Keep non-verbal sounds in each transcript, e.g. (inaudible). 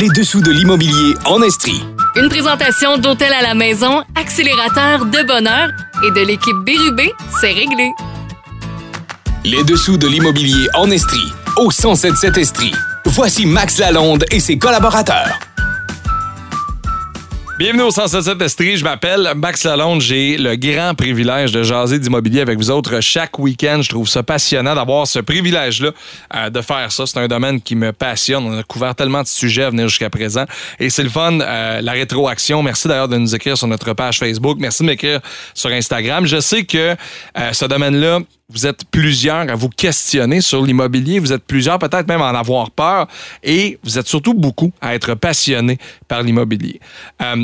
Les dessous de l'immobilier en Estrie. Une présentation d'Hôtel à la maison, accélérateur de bonheur et de l'équipe Bérubé, c'est réglé. Les dessous de l'immobilier en Estrie. Au 1077 Estrie. Voici Max Lalonde et ses collaborateurs. Bienvenue au 177 Estrie. Je m'appelle Max Lalonde. J'ai le grand privilège de jaser d'immobilier avec vous autres chaque week-end. Je trouve ça passionnant d'avoir ce privilège-là euh, de faire ça. C'est un domaine qui me passionne. On a couvert tellement de sujets à venir jusqu'à présent. Et c'est le fun, euh, la rétroaction. Merci d'ailleurs de nous écrire sur notre page Facebook. Merci de m'écrire sur Instagram. Je sais que euh, ce domaine-là, vous êtes plusieurs à vous questionner sur l'immobilier. Vous êtes plusieurs peut-être même à en avoir peur. Et vous êtes surtout beaucoup à être passionnés par l'immobilier.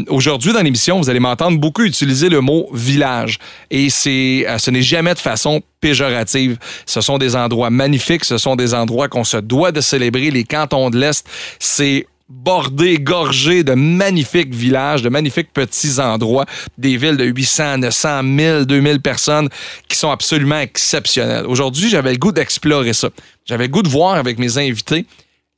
Aujourd'hui, dans l'émission, vous allez m'entendre beaucoup utiliser le mot village. Et c'est, euh, ce n'est jamais de façon péjorative. Ce sont des endroits magnifiques. Ce sont des endroits qu'on se doit de célébrer. Les cantons de l'Est, c'est bordé, gorgé de magnifiques villages, de magnifiques petits endroits, des villes de 800, 900, 1000, 2000 personnes qui sont absolument exceptionnelles. Aujourd'hui, j'avais le goût d'explorer ça. J'avais le goût de voir avec mes invités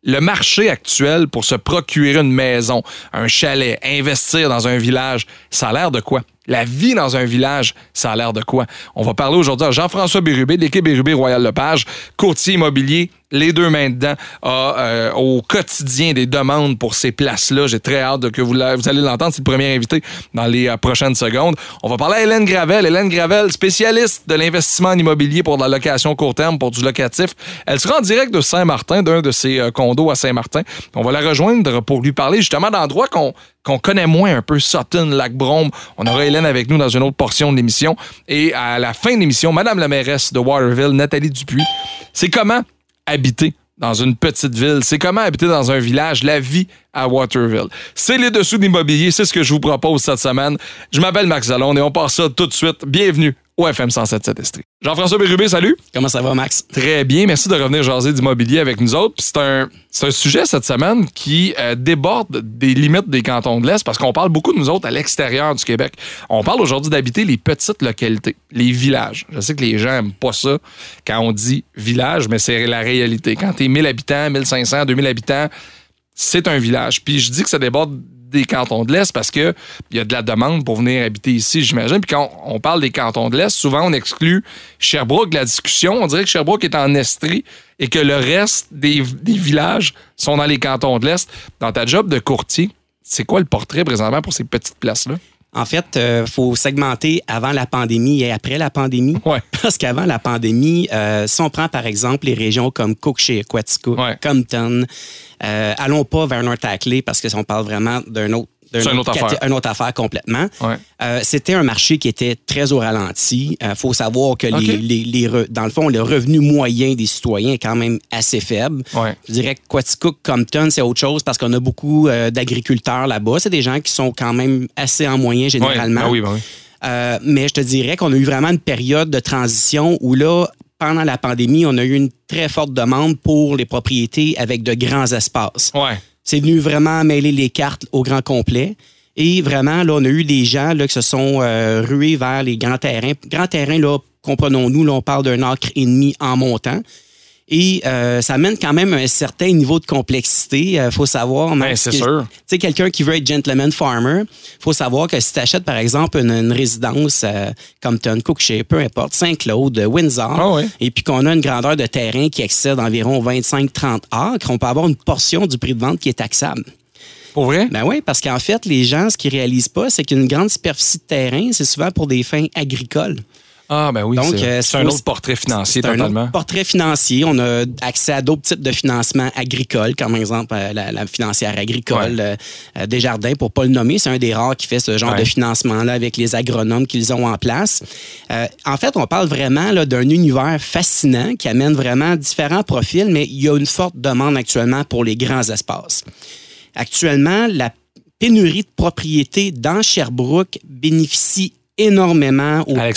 le marché actuel pour se procurer une maison, un chalet, investir dans un village, ça a l'air de quoi? La vie dans un village, ça a l'air de quoi? On va parler aujourd'hui à Jean-François Bérubé, de l'équipe Bérubé Royal Lepage, courtier immobilier, les deux mains dedans, euh, au quotidien des demandes pour ces places-là. J'ai très hâte que vous, vous allez l'entendre. C'est le premier invité dans les euh, prochaines secondes. On va parler à Hélène Gravel. Hélène Gravel, spécialiste de l'investissement en immobilier pour de la location court terme, pour du locatif. Elle sera en direct de Saint-Martin, d'un de ses euh, condos à Saint-Martin. On va la rejoindre pour lui parler justement d'endroits qu'on qu'on connaît moins un peu, Sutton, Lac-Brome. On aura Hélène avec nous dans une autre portion de l'émission. Et à la fin de l'émission, Madame la mairesse de Waterville, Nathalie Dupuis, c'est comment habiter dans une petite ville, c'est comment habiter dans un village, la vie à Waterville? C'est les dessous de l'immobilier, c'est ce que je vous propose cette semaine. Je m'appelle Max Zalone et on part ça tout de suite. Bienvenue au FM 107.7 Estrie. Jean-François Bérubé, salut. Comment ça va, Max? Très bien, merci de revenir jaser d'immobilier avec nous autres. Puis C'est un, c'est un sujet cette semaine qui euh, déborde des limites des cantons de l'Est parce qu'on parle beaucoup de nous autres à l'extérieur du Québec. On parle aujourd'hui d'habiter les petites localités, les villages. Je sais que les gens n'aiment pas ça quand on dit village, mais c'est la réalité. Quand tu es 1000 habitants, 1500, 2000 habitants, c'est un village. Puis je dis que ça déborde des cantons de l'Est parce que il y a de la demande pour venir habiter ici, j'imagine. Puis quand on parle des cantons de l'Est, souvent on exclut Sherbrooke de la discussion. On dirait que Sherbrooke est en Estrie et que le reste des, des villages sont dans les cantons de l'Est. Dans ta job de courtier, c'est quoi le portrait présentement pour ces petites places-là? En fait, il faut segmenter avant la pandémie et après la pandémie. Ouais. (laughs) Parce qu'avant la pandémie, euh, si on prend par exemple les régions comme Cook chez Aquatico, Ouais. Compton, euh, allons pas vers North-Ackley parce qu'on parle vraiment d'un autre. D'un C'est une autre affaire. une autre affaire complètement. Ouais. Euh, C'était un marché qui était très au ralenti. Il faut savoir que les, les- dans le fond, le revenu moyen des citoyens est quand même assez faible. Ouais. Je dirais que Quaticook, Compton, c'est autre chose parce qu'on a beaucoup euh, d'agriculteurs là-bas. C'est des gens qui sont quand même assez en moyen généralement. Ouais. Ah oui, ben oui. Euh, mais je te dirais qu'on a eu vraiment une période de transition où là, pendant la pandémie, on a eu une très forte demande pour les propriétés avec de grands espaces. Ouais. C'est venu vraiment mêler les cartes au grand complet. Et vraiment, là, on a eu des gens là, qui se sont euh, rués vers les grands terrains. Grands terrains, là, comprenons-nous, là, on parle d'un acre et demi en montant. Et euh, ça amène quand même un certain niveau de complexité. Il faut savoir. Ben, c'est sûr. tu sais, quelqu'un qui veut être gentleman farmer, faut savoir que si tu achètes, par exemple, une, une résidence euh, comme Ton Cookshire, peu importe, Saint-Claude, Windsor, Ah ouais. et puis qu'on a une grandeur de terrain qui excède environ 25-30 acres, on peut avoir une portion du prix de vente qui est taxable. Pour vrai? Ben oui, parce qu'en fait, les gens, ce qu'ils réalisent pas, c'est qu'une grande superficie de terrain, c'est souvent pour des fins agricoles. Ah, ben oui. Donc, c'est euh, c'est un autre portrait financier C'est un totalement. autre portrait financier. On a accès à d'autres types de financements agricoles, comme par exemple euh, la, la financière agricole Ouais. euh, euh, Desjardins, pour pas le nommer. C'est un des rares qui fait ce genre Ouais. de financement-là avec les agronomes qu'ils ont en place. Euh, en fait, on parle vraiment là, d'un univers fascinant qui amène vraiment différents profils, mais il y a une forte demande actuellement pour les grands espaces. Actuellement, la pénurie de propriétés dans Sherbrooke bénéficie énormément aux, À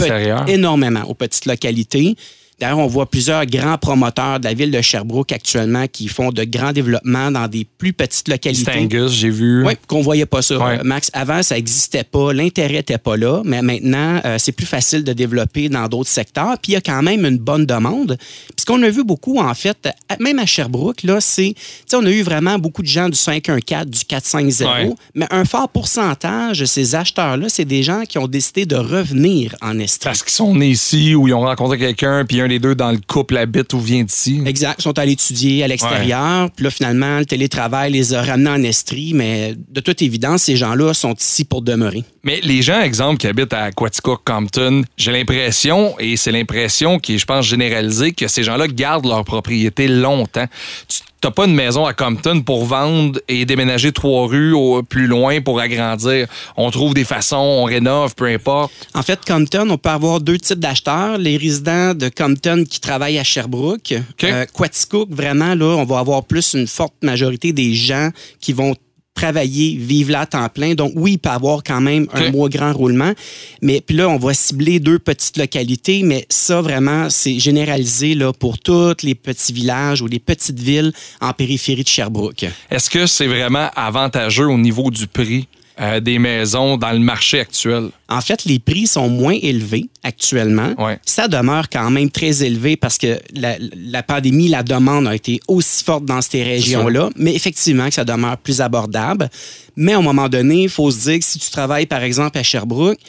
énormément aux petites localités. D'ailleurs, on voit plusieurs grands promoteurs de la ville de Sherbrooke actuellement qui font de grands développements dans des plus petites localités. Stangus, j'ai vu. Oui, qu'on voyait pas ça. Ouais. Max, avant, ça n'existait pas, l'intérêt n'était pas là, mais maintenant, euh, c'est plus facile de développer dans d'autres secteurs. Puis il y a quand même une bonne demande. Puis ce qu'on a vu beaucoup, en fait, même à Sherbrooke, là, c'est, tu sais, on a eu vraiment beaucoup de gens du 514, du 450, Ouais. mais un fort pourcentage de ces acheteurs-là, c'est des gens qui ont décidé de revenir en Estrie. Parce qu'ils sont nés ici ou ils ont rencontré quelqu'un, puis un des deux dans le couple habite ou vient d'ici. Exact. Ils sont allés étudier à l'extérieur. Puis là, finalement, le télétravail les a ramenés en Estrie. Mais de toute évidence, ces gens-là sont ici pour demeurer. Mais les gens, exemple, qui habitent à Quaticook, Compton, j'ai l'impression, et c'est l'impression qui est, je pense, généralisée, que ces gens-là gardent leur propriété longtemps. Tu n'as pas une maison à Compton pour vendre et déménager trois rues au- plus loin pour agrandir. On trouve des façons, on rénove, peu importe. En fait, Compton, on peut avoir deux types d'acheteurs. Les résidents de Compton qui travaillent à Sherbrooke. Euh, Quaticook, vraiment, là, on va avoir plus une forte majorité des gens qui vont travailler, vivre là à temps plein. Donc, oui, il peut y avoir quand même un moins grand roulement. Mais puis là, on va cibler deux petites localités. Mais ça, vraiment, c'est généralisé là, pour tous les petits villages ou les petites villes en périphérie de Sherbrooke. Est-ce que c'est vraiment avantageux au niveau du prix? Euh, des maisons dans le marché actuel? En fait, les prix sont moins élevés actuellement. Ouais. Ça demeure quand même très élevé parce que la, la pandémie, la demande a été aussi forte dans ces régions-là, mais effectivement que ça demeure plus abordable. Mais à un moment donné, il faut se dire que si tu travailles, par exemple, à Sherbrooke,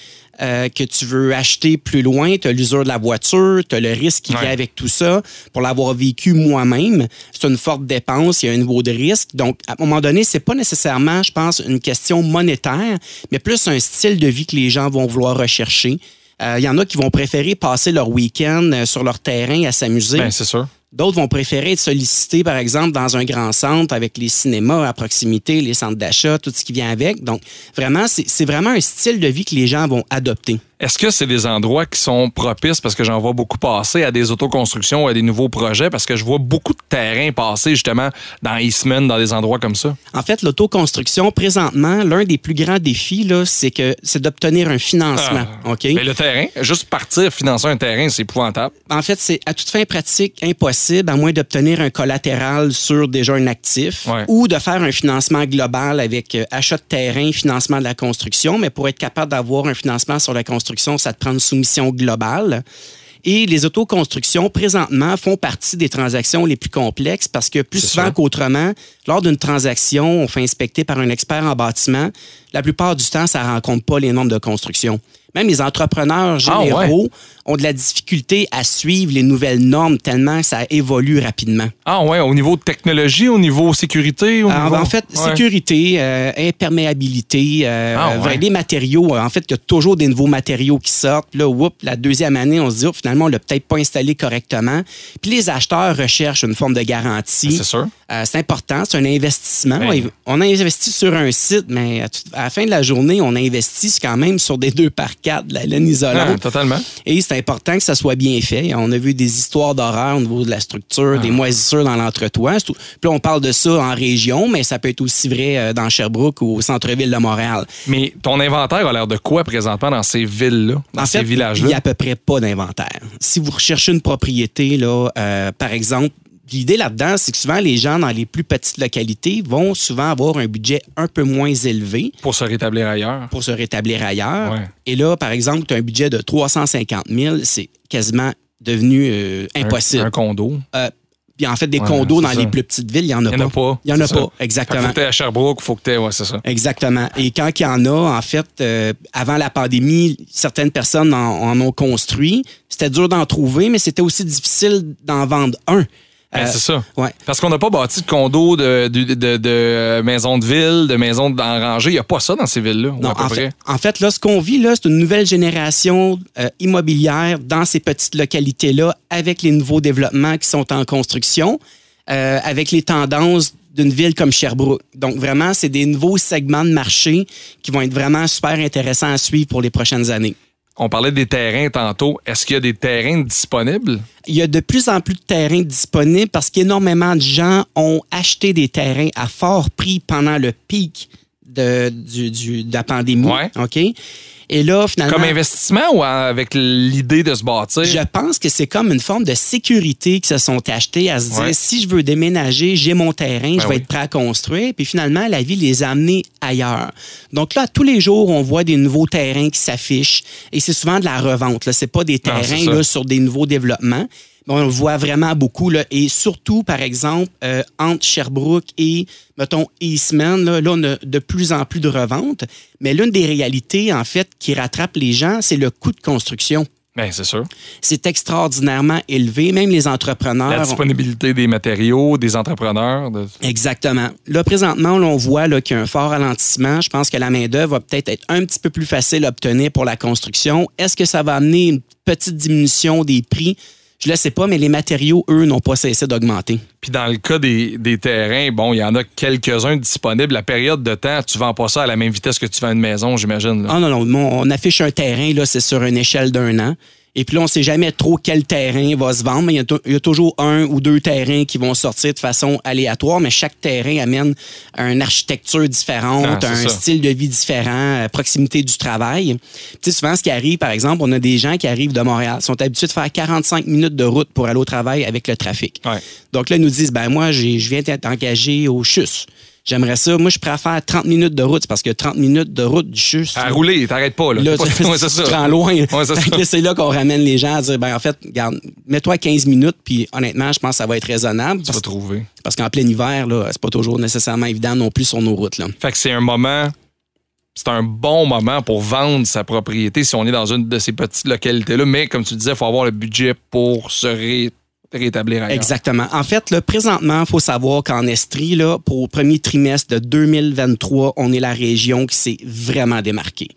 euh, que tu veux acheter plus loin, tu as l'usure de la voiture, tu as le risque qui Ouais. vient avec tout ça. Pour l'avoir vécu moi-même, c'est une forte dépense, il y a un niveau de risque. Donc, à un moment donné, c'est pas nécessairement, je pense, une question monétaire, mais plus un style de vie que les gens vont vouloir rechercher. Euh, Il y en a qui vont préférer passer leur week-end euh, sur leur terrain à s'amuser. Ben, c'est sûr. D'autres vont préférer être sollicités, par exemple, dans un grand centre avec les cinémas à proximité, les centres d'achat, tout ce qui vient avec. Donc, vraiment, c'est vraiment un style de vie que les gens vont adopter. Est-ce que c'est des endroits qui sont propices, parce que j'en vois beaucoup passer, à des autoconstructions ou à des nouveaux projets, parce que je vois beaucoup de terrains passer justement dans Eastman, dans des endroits comme ça? En fait, l'autoconstruction, présentement, l'un des plus grands défis, là, c'est que c'est d'obtenir un financement. Ah. OK? Mais le terrain, juste partir financer un terrain, c'est épouvantable. En fait, c'est à toute fin pratique impossible, à moins d'obtenir un collatéral sur déjà un actif Ouais. ou de faire un financement global avec euh, achat de terrain, financement de la construction. Mais pour être capable d'avoir un financement sur la construction, ça te prend une soumission globale. Et les autoconstructions, présentement, font partie des transactions les plus complexes parce que plus souvent qu'autrement, lors d'une transaction, on fait inspecter par un expert en bâtiment. La plupart du temps, ça ne rencontre pas les normes de construction. Même les entrepreneurs Ah, ouais. généraux ont de la difficulté à suivre les nouvelles normes tellement ça évolue rapidement. Ah ouais, au niveau de technologie, au niveau sécurité? Au Alors, niveau... en fait, Ouais. sécurité, euh, imperméabilité, euh, Ah, ouais. les matériaux. En fait, il y a toujours des nouveaux matériaux qui sortent. Là, whoop, la deuxième année, on se dit, oh, finalement, on l'a peut-être pas installé correctement. Puis les acheteurs recherchent une forme de garantie. C'est sûr. Euh, c'est important, c'est un investissement. Ben. On a investi sur un site, mais à, la fin de la journée, on investit quand même sur des 2 par 4 de la laine Ah, isolante. totalement. Et c'est important que ça soit bien fait. On a vu des histoires d'horreur au niveau de la structure, Ah. des moisissures dans l'entretoit. Tout- Puis là, on parle de ça en région, mais ça peut être aussi vrai euh, dans Sherbrooke ou au centre-ville de Montréal. Mais ton inventaire a l'air de quoi présentement dans ces villes-là, dans en ces fait, il n'y villages-là? a à peu près pas d'inventaire. Si vous recherchez une propriété, là, euh, par exemple, l'idée là-dedans, c'est que souvent les gens dans les plus petites localités vont souvent avoir un budget un peu moins élevé Pour se rétablir ailleurs. pour se rétablir ailleurs. Ouais. Et là, par exemple, tu as un budget de 350 000, c'est quasiment devenu euh, impossible. Un, condo. Euh, puis en fait, des Ouais, condos dans ça. les plus petites villes, il n'y en a Il n'y en pas. a pas. Il n'y en a pas, ça. Fait que exactement. Faut que à Sherbrooke, faut que t'aies... Ouais, c'est ça. Exactement. Et quand il y en a, en fait, euh, avant la pandémie, certaines personnes en, en ont construit. C'était dur d'en trouver, mais c'était aussi difficile d'en vendre un. Ben, Euh, c'est ça. ouais. Parce qu'on n'a pas bâti de condos, de, de, de, de, maisons de ville, de maisons en rangée. Il n'y a pas ça dans ces villes-là, ou Non, à peu en, près? fait, en fait, là, ce qu'on vit, là, c'est une nouvelle génération euh, immobilière dans ces petites localités-là, avec les nouveaux développements qui sont en construction, euh, avec les tendances d'une ville comme Sherbrooke. Donc, vraiment, c'est des nouveaux segments de marché qui vont être vraiment super intéressants à suivre pour les prochaines années. On parlait des terrains tantôt. Est-ce qu'il y a des terrains disponibles? Il y a de plus en plus de terrains disponibles parce qu'énormément de gens ont acheté des terrains à fort prix pendant le pic de, du, du- de la pandémie. Ouais. OK? Et là, finalement. Comme investissement ou avec l'idée de se bâtir? Je pense que c'est comme une forme de sécurité qui se sont achetés à se dire Ouais. si je veux déménager, j'ai mon terrain, je Ben vais oui. être prêt à construire. Puis finalement, la vie les a amenés ailleurs. Donc là, tous les jours, on voit des nouveaux terrains qui s'affichent et c'est souvent de la revente. Ce n'est pas des terrains là, sur des nouveaux développements. On le voit vraiment beaucoup. Là, et surtout, par exemple, euh, entre Sherbrooke et, mettons, Eastman, là, là, on a de plus en plus de reventes. Mais l'une des réalités, en fait, qui rattrape les gens, c'est le coût de construction Ben, c'est sûr. c'est extraordinairement élevé. Même les entrepreneurs. La ont- disponibilité des matériaux, des entrepreneurs. de- Exactement. Là, présentement, là, on voit qu'il y a un fort ralentissement. Je pense que la main-d'œuvre va peut-être être un petit peu plus facile à obtenir pour la construction. Est-ce que ça va amener une petite diminution des prix? Je ne le sais pas, mais les matériaux, eux, n'ont pas cessé d'augmenter. Puis dans le cas des, des terrains, bon, il y en a quelques-uns disponibles. La période de temps, tu vends pas ça à la même vitesse que tu vends une maison, j'imagine. Ah non, non, on affiche un terrain, là, c'est sur une échelle d'un an. Et puis là, on ne sait jamais trop quel terrain va se vendre, mais il y, a y toujours un ou deux terrains qui vont sortir de façon aléatoire, mais chaque terrain amène une architecture différente, Ah, un ça. style de vie différent, euh, proximité du travail. Tu sais, souvent, ce qui arrive, par exemple, on a des gens qui arrivent de Montréal, sont habitués de faire 45 minutes de route pour aller au travail avec le trafic. Ouais. Donc là, ils nous disent, ben moi, je viens d'être engagé au CHUS. J'aimerais ça. Moi, je préfère 30 minutes de route, parce que 30 minutes de route du CHUS. À rouler, t'arrêtes pas. Là, Là, tu, (laughs) Ouais, tu ça. te rends loin. Ouais, c'est là, qu'on ramène les gens à dire, ben en fait, regarde, mets-toi à 15 minutes, puis honnêtement, je pense que ça va être raisonnable. Tu vas Parce, trouver. parce qu'en plein hiver, là, c'est pas toujours nécessairement évident non plus sur nos routes. Là. Fait que c'est un moment, c'est un bon moment pour vendre sa propriété si on est dans une de ces petites localités-là. Mais comme tu disais, il faut avoir le budget pour se ré- rétablir ailleurs. Exactement. En fait, présentement, il faut savoir qu'en Estrie, là, pour le premier trimestre de 2023, on est la région qui s'est vraiment démarquée.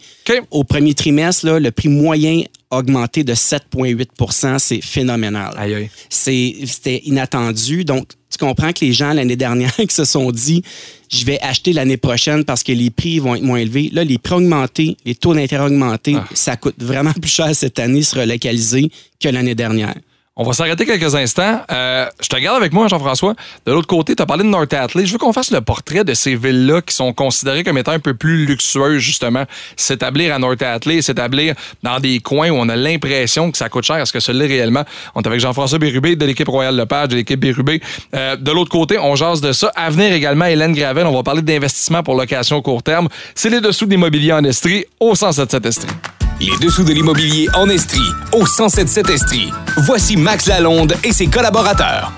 Au premier trimestre, là, le prix moyen a augmenté de 7,8% C'est phénoménal. Aïe, aïe. C'est- C'était inattendu. Donc, tu comprends que les gens l'année dernière (laughs) qui se sont dit je vais acheter l'année prochaine parce que les prix vont être moins élevés. Là, les prix ont augmenté, les taux d'intérêt ont augmenté. Ah. Ça coûte vraiment plus cher cette année se relocaliser que l'année dernière. On va s'arrêter quelques instants. Euh, je te garde avec moi, Jean-François. De l'autre côté, tu as parlé de North Atlee. Je veux qu'on fasse le portrait de ces villes-là qui sont considérées comme étant un peu plus luxueuses, justement. S'établir à North Atlee, s'établir dans des coins où on a l'impression que ça coûte cher. Est-ce que l'est réellement? On est avec Jean-François Bérubé de l'équipe Royale Lepage, de l'équipe Bérubé. Euh, de l'autre côté, on jase de ça. À venir également, Hélène Gravel. On va parler d'investissement pour location court terme. C'est les dessous de l'immobilier en Estrie au 177 Estrie. Les dessous de l'immobilier en Estrie, au 1077 Estrie. Voici Max Lalonde et ses collaborateurs.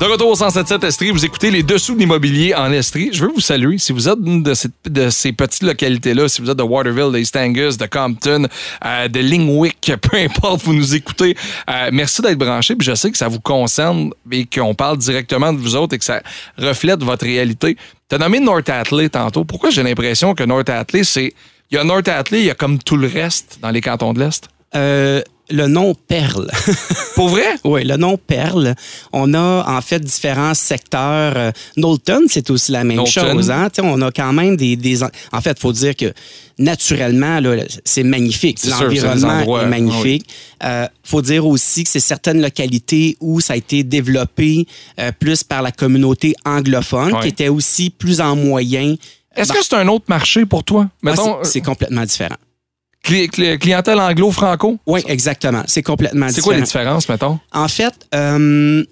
De retour au 177 Estrie, vous écoutez les dessous de l'immobilier en Estrie. Je veux vous saluer. Si vous êtes de ces, de ces petites localités-là, si vous êtes de Waterville, de East Angus, de Compton, euh, de Lingwick, (laughs) peu importe, vous nous écoutez, euh, merci d'être branchés. Puis je sais que ça vous concerne et qu'on parle directement de vous autres et que ça reflète votre réalité. Tu as nommé North Atlee tantôt. Pourquoi j'ai l'impression que North Atlee, c'est... Il y a North Atlee, il y a comme tout le reste dans les cantons de l'Est? Euh, le nom Perle. (laughs) Pour vrai? oui, le nom Perle. On a en fait différents secteurs. Euh, Knowlton, c'est aussi la même Knowlton. chose. Hein? On a quand même des, des en fait, il faut dire que naturellement, c'est magnifique. L'environnement est magnifique. Il faut dire aussi que c'est certaines localités où ça a été développé euh, plus par la communauté anglophone, qui était aussi plus en moyen. Est-ce que c'est un autre marché pour toi? ah, Mettons, c'est complètement différent. Cli- cli- clientèle anglo-franco? Oui, exactement. C'est complètement C'est différent. quoi les différences, mettons? En fait, euh,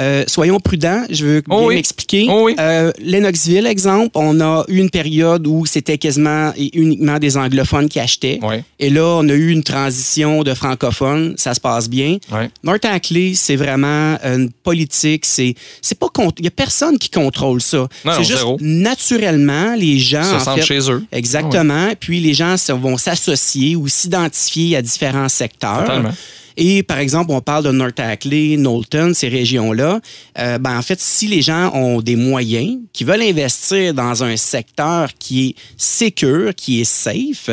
euh, soyons prudents. Je veux Oh bien oui. m'expliquer. Oh oui. Euh, Lennoxville, exemple, on a eu une période où c'était quasiment et uniquement des anglophones qui achetaient. Et là, on a eu une transition de francophones. Ça se passe bien. North Ackley, c'est vraiment une politique. C'est, c'est pas il y a personne qui contrôle ça. C'est juste zéro. naturellement les gens Se en sentent fait, chez eux. Exactement. Puis les gens vont s'associer ou s'identifier à différents secteurs. Totalement. Et par exemple, on parle de North Ackley, Knowlton, ces régions-là. Euh, ben, en fait, si les gens ont des moyens, qui veulent investir dans un secteur qui est sécure, qui est safe,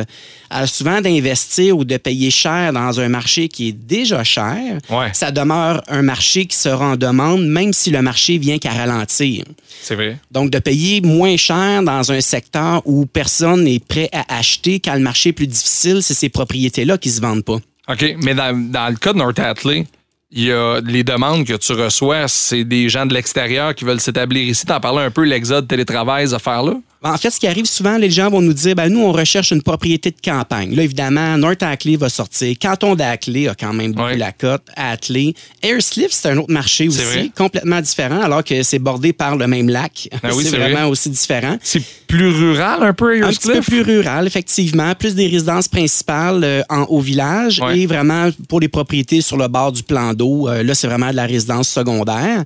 euh, souvent d'investir ou de payer cher dans un marché qui est déjà cher, Ouais. ça demeure un marché qui sera en demande, même si le marché vient qu'à ralentir. C'est vrai. Donc, de payer moins cher dans un secteur où personne n'est prêt à acheter quand le marché est plus difficile, c'est ces propriétés-là qui se vendent pas. OK, mais dans, le cas de North Atlee, il y a les demandes que tu reçois, c'est des gens de l'extérieur qui veulent s'établir ici. T'en parlais un peu, l'exode, télétravail, ces affaires-là? En fait, ce qui arrive souvent, les gens vont nous dire, ben, nous, on recherche une propriété de campagne. Là, évidemment, North Ackley va sortir. Canton d'Ackley a quand même beaucoup Ouais. la cote. Ackley. Airsliff, c'est un autre marché vrai. aussi, complètement différent, alors que c'est bordé par le même lac. Ah (laughs) oui, c'est vraiment vrai. aussi différent. C'est plus rural un peu, Un petit peu plus rural, effectivement. Plus des résidences principales euh, en, au village Ouais. et vraiment pour les propriétés sur le bord du plan d'eau. euh, là, c'est vraiment de la résidence secondaire.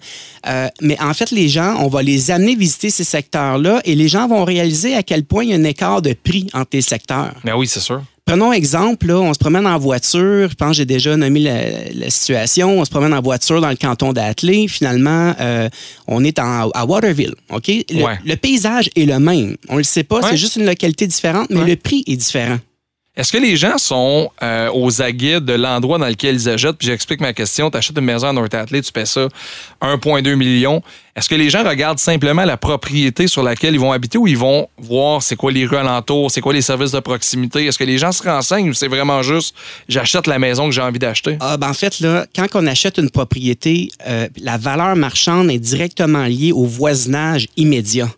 Euh, mais en fait, les gens, on va les amener visiter ces secteurs-là et les gens vont réaliser à quel point il y a un écart de prix entre les secteurs. Ben oui, c'est sûr. Prenons exemple, là, on se promène en voiture. Je pense que j'ai déjà nommé la, la situation. On se promène en voiture dans le canton d'Atley. Finalement, euh, on est en- à Waterville. OK? Le, Ouais. le paysage est le même. On le sait pas, Ouais. c'est juste une localité différente, mais Ouais. le prix est différent. Est-ce que les gens sont euh, aux aguets de l'endroit dans lequel ils achètent? Puis j'explique ma question. Tu achètes une maison à North Atlee, tu paies ça 1,2 million. Est-ce que les gens regardent simplement la propriété sur laquelle ils vont habiter ou ils vont voir c'est quoi les rues alentours, c'est quoi les services de proximité? Est-ce que les gens se renseignent ou c'est vraiment juste j'achète la maison que j'ai envie d'acheter? Ah, ben en fait, là, quand on achète une propriété, euh, la valeur marchande est directement liée au voisinage immédiat.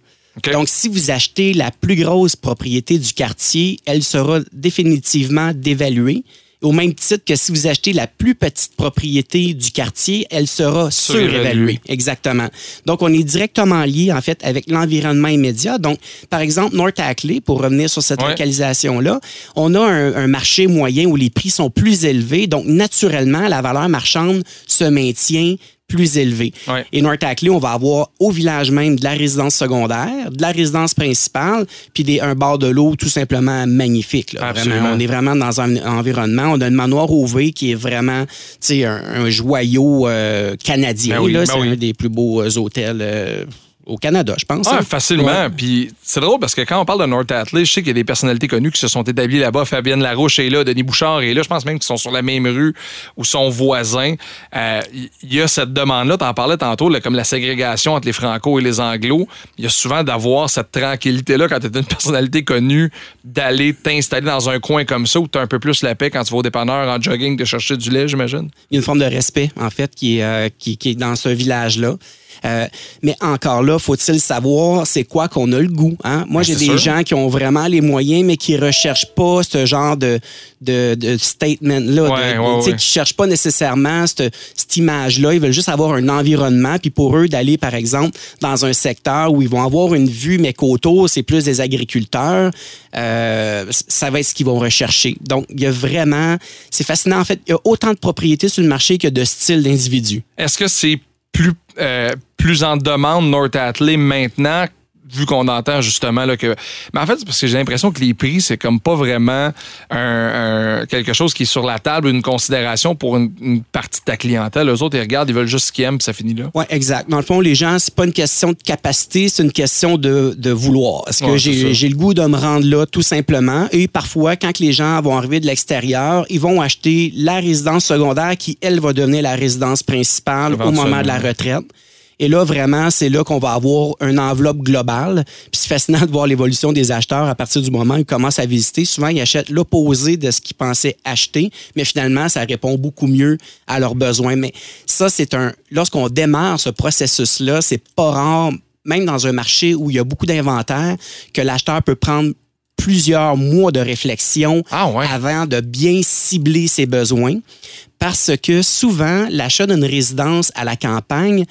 Donc, si vous achetez la plus grosse propriété du quartier, elle sera définitivement dévaluée. Au même titre que si vous achetez la plus petite propriété du quartier, elle sera Surévaluée. Exactement. Donc, on est directement lié, en fait, avec l'environnement immédiat. Donc, par exemple, North Ackley, pour revenir sur cette Ouais. localisation-là, on a un, un marché moyen où les prix sont plus élevés. Donc, naturellement, la valeur marchande se maintient plus. Ouais. Et North Ackley, on va avoir au village même de la résidence secondaire, de la résidence principale, puis des, un bord de l'eau tout simplement magnifique. là. Vraiment, on est vraiment dans un environnement. On a une manoir OV qui est vraiment tu sais, un, un joyau euh, canadien. Ben oui, ben c'est oui. un des plus beaux euh, hôtels euh, au Canada, je pense. Ah, hein. facilement. Ouais. Puis c'est drôle parce que quand on parle de North Atlee, je sais qu'il y a des personnalités connues qui se sont établies là-bas. Fabienne Larouche est là, Denis Bouchard est là. Je pense même qu'ils sont sur la même rue ou sont voisins. Euh, Il y a cette demande-là, tu en parlais tantôt, là, comme la ségrégation entre les Franco et les Anglo. Il y a souvent d'avoir cette tranquillité-là quand tu es une personnalité connue, d'aller t'installer dans un coin comme ça où tu as un peu plus la paix quand tu vas au dépanneur en jogging de chercher du lait, j'imagine. Il y a une forme de respect, en fait, qui est, euh, qui, qui est dans ce village-là. Euh, mais encore là, faut-il savoir c'est quoi qu'on a le goût. Hein? Moi, Ben, j'ai des sûr. gens qui ont vraiment les moyens, mais qui recherchent pas ce genre de, de, de statement-là. Ouais, de- ouais. Qui cherchent pas nécessairement cette, cette image-là. Ils veulent juste avoir un environnement. Puis pour eux, d'aller, par exemple, dans un secteur où ils vont avoir une vue, mais qu'autour, c'est plus des agriculteurs, euh, ça va être ce qu'ils vont rechercher. Donc, il y a vraiment... C'est fascinant. En fait, il y a autant de propriétés sur le marché que de styles d'individus. Est-ce que c'est plus, euh, plus en demande North Atlee maintenant, vu qu'on entend justement là, que. Mais en fait, c'est parce que j'ai l'impression que les prix, c'est comme pas vraiment un, un- quelque chose qui est sur la table, une considération pour une, une partie de ta clientèle. Eux autres, ils regardent, ils veulent juste ce qu'ils aiment, puis ça finit là. Oui, exact. Dans le fond, les gens, c'est pas une question de capacité, c'est une question de, de vouloir. Est-ce que Ouais, j'ai j'ai le goût de me rendre là, tout simplement? Et parfois, quand les gens vont arriver de l'extérieur, ils vont acheter la résidence secondaire qui, elle, va devenir la résidence principale au moment de la retraite. Et là, vraiment, c'est là qu'on va avoir une enveloppe globale. Puis c'est fascinant de voir l'évolution des acheteurs à partir du moment où ils commencent à visiter. Souvent, ils achètent l'opposé de ce qu'ils pensaient acheter, mais finalement, ça répond beaucoup mieux à leurs besoins. Mais ça, c'est un. Lorsqu'on démarre ce processus-là, c'est pas rare, même dans un marché où il y a beaucoup d'inventaire, que l'acheteur peut prendre plusieurs mois de réflexion Ah ouais. avant de bien cibler ses besoins. Parce que souvent, l'achat d'une résidence à la campagne,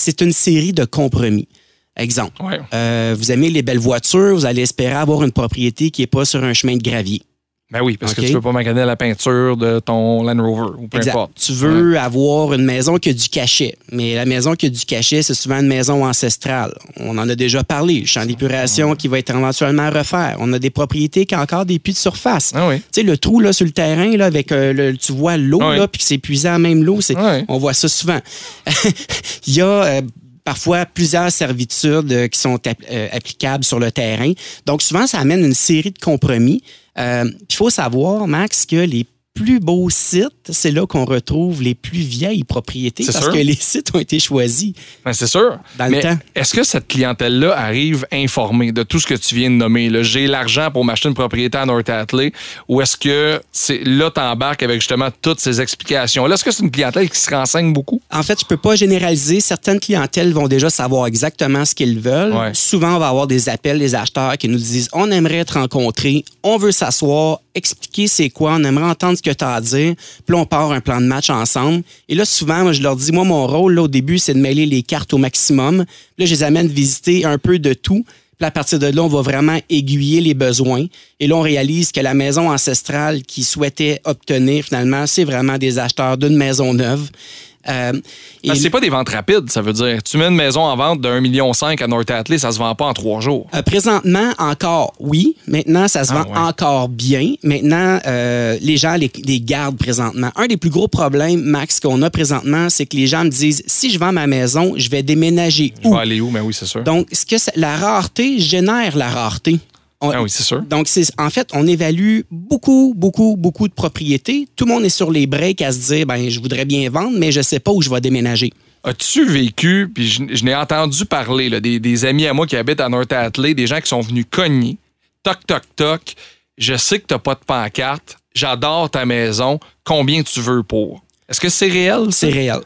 c'est une série de compromis. Exemple, Ouais. euh, vous aimez les belles voitures, vous allez espérer avoir une propriété qui n'est pas sur un chemin de gravier. Ben oui, parce que tu veux pas maganer la peinture de ton Land Rover ou peu Exact. importe. Tu veux avoir une maison qui a du cachet. Mais la maison qui a du cachet, c'est souvent une maison ancestrale. On en a déjà parlé. Champ d'épuration qui va être éventuellement à refaire. On a des propriétés qui ont encore des puits de surface. Ah oui. Tu sais, le trou là, sur le terrain, là, avec euh, le, tu vois l'eau, Oui. là, puis que c'est épuisé à même l'eau, c'est, Oui. on voit ça souvent. (laughs) Il y a euh, parfois plusieurs servitudes euh, qui sont app- applicables sur le terrain. Donc, souvent, ça amène une série de compromis. Euh, Il faut savoir, Max, que les plus beaux sites, c'est là qu'on retrouve les plus vieilles propriétés parce sûr. que les sites ont été choisis. Ben, c'est sûr. Dans le temps. Est-ce que cette clientèle-là arrive informée de tout ce que tu viens de nommer? J'ai l'argent pour m'acheter une propriété à North Atlee ou est-ce que c'est là, tu embarques avec justement toutes ces explications-là? Est-ce que c'est une clientèle qui se renseigne beaucoup? En fait, je peux pas généraliser. Certaines clientèles vont déjà savoir exactement ce qu'ils veulent. Ouais. Souvent, on va avoir des appels des acheteurs qui nous disent on aimerait te rencontrer, on veut s'asseoir, expliquer c'est quoi, on aimerait entendre ce que tu as à dire. Puis on part un plan de match ensemble. Et là, souvent, je leur dis moi, mon rôle là, au début, c'est de mêler les cartes au maximum. Puis là, je les amène visiter un peu de tout. Puis à partir de là, on va vraiment aiguiller les besoins. Et là, on réalise que la maison ancestrale qu'ils souhaitaient obtenir, finalement, c'est vraiment des acheteurs d'une maison neuve. Euh, que c'est pas des ventes rapides, ça veut dire. Tu mets une maison en vente d'un million cinq à North Atlee, ça se vend pas en trois jours. Euh, présentement, encore, oui. Maintenant, ça se Ah, vend ouais. encore bien. Maintenant, euh, les gens les, les gardent présentement. Un des plus gros problèmes, Max, qu'on a présentement, c'est que les gens me disent si je vends ma maison, je vais déménager Je où? vais aller où? Mais oui, c'est sûr. Donc, ce que ça- la rareté génère la rareté. On- Ah oui, c'est sûr. donc, c'est, en fait, on évalue beaucoup, beaucoup, beaucoup de propriétés. Tout le monde est sur les breaks à se dire, ben, je voudrais bien vendre, mais je sais pas où je vais déménager. As-tu vécu, puis je, je n'ai entendu parler, là, des, des amis à moi qui habitent à North Atlee, des gens qui sont venus cogner, toc, toc, toc, je sais que t'as pas de pancarte, j'adore ta maison, combien tu veux pour? Est-ce que c'est réel? C'est réel.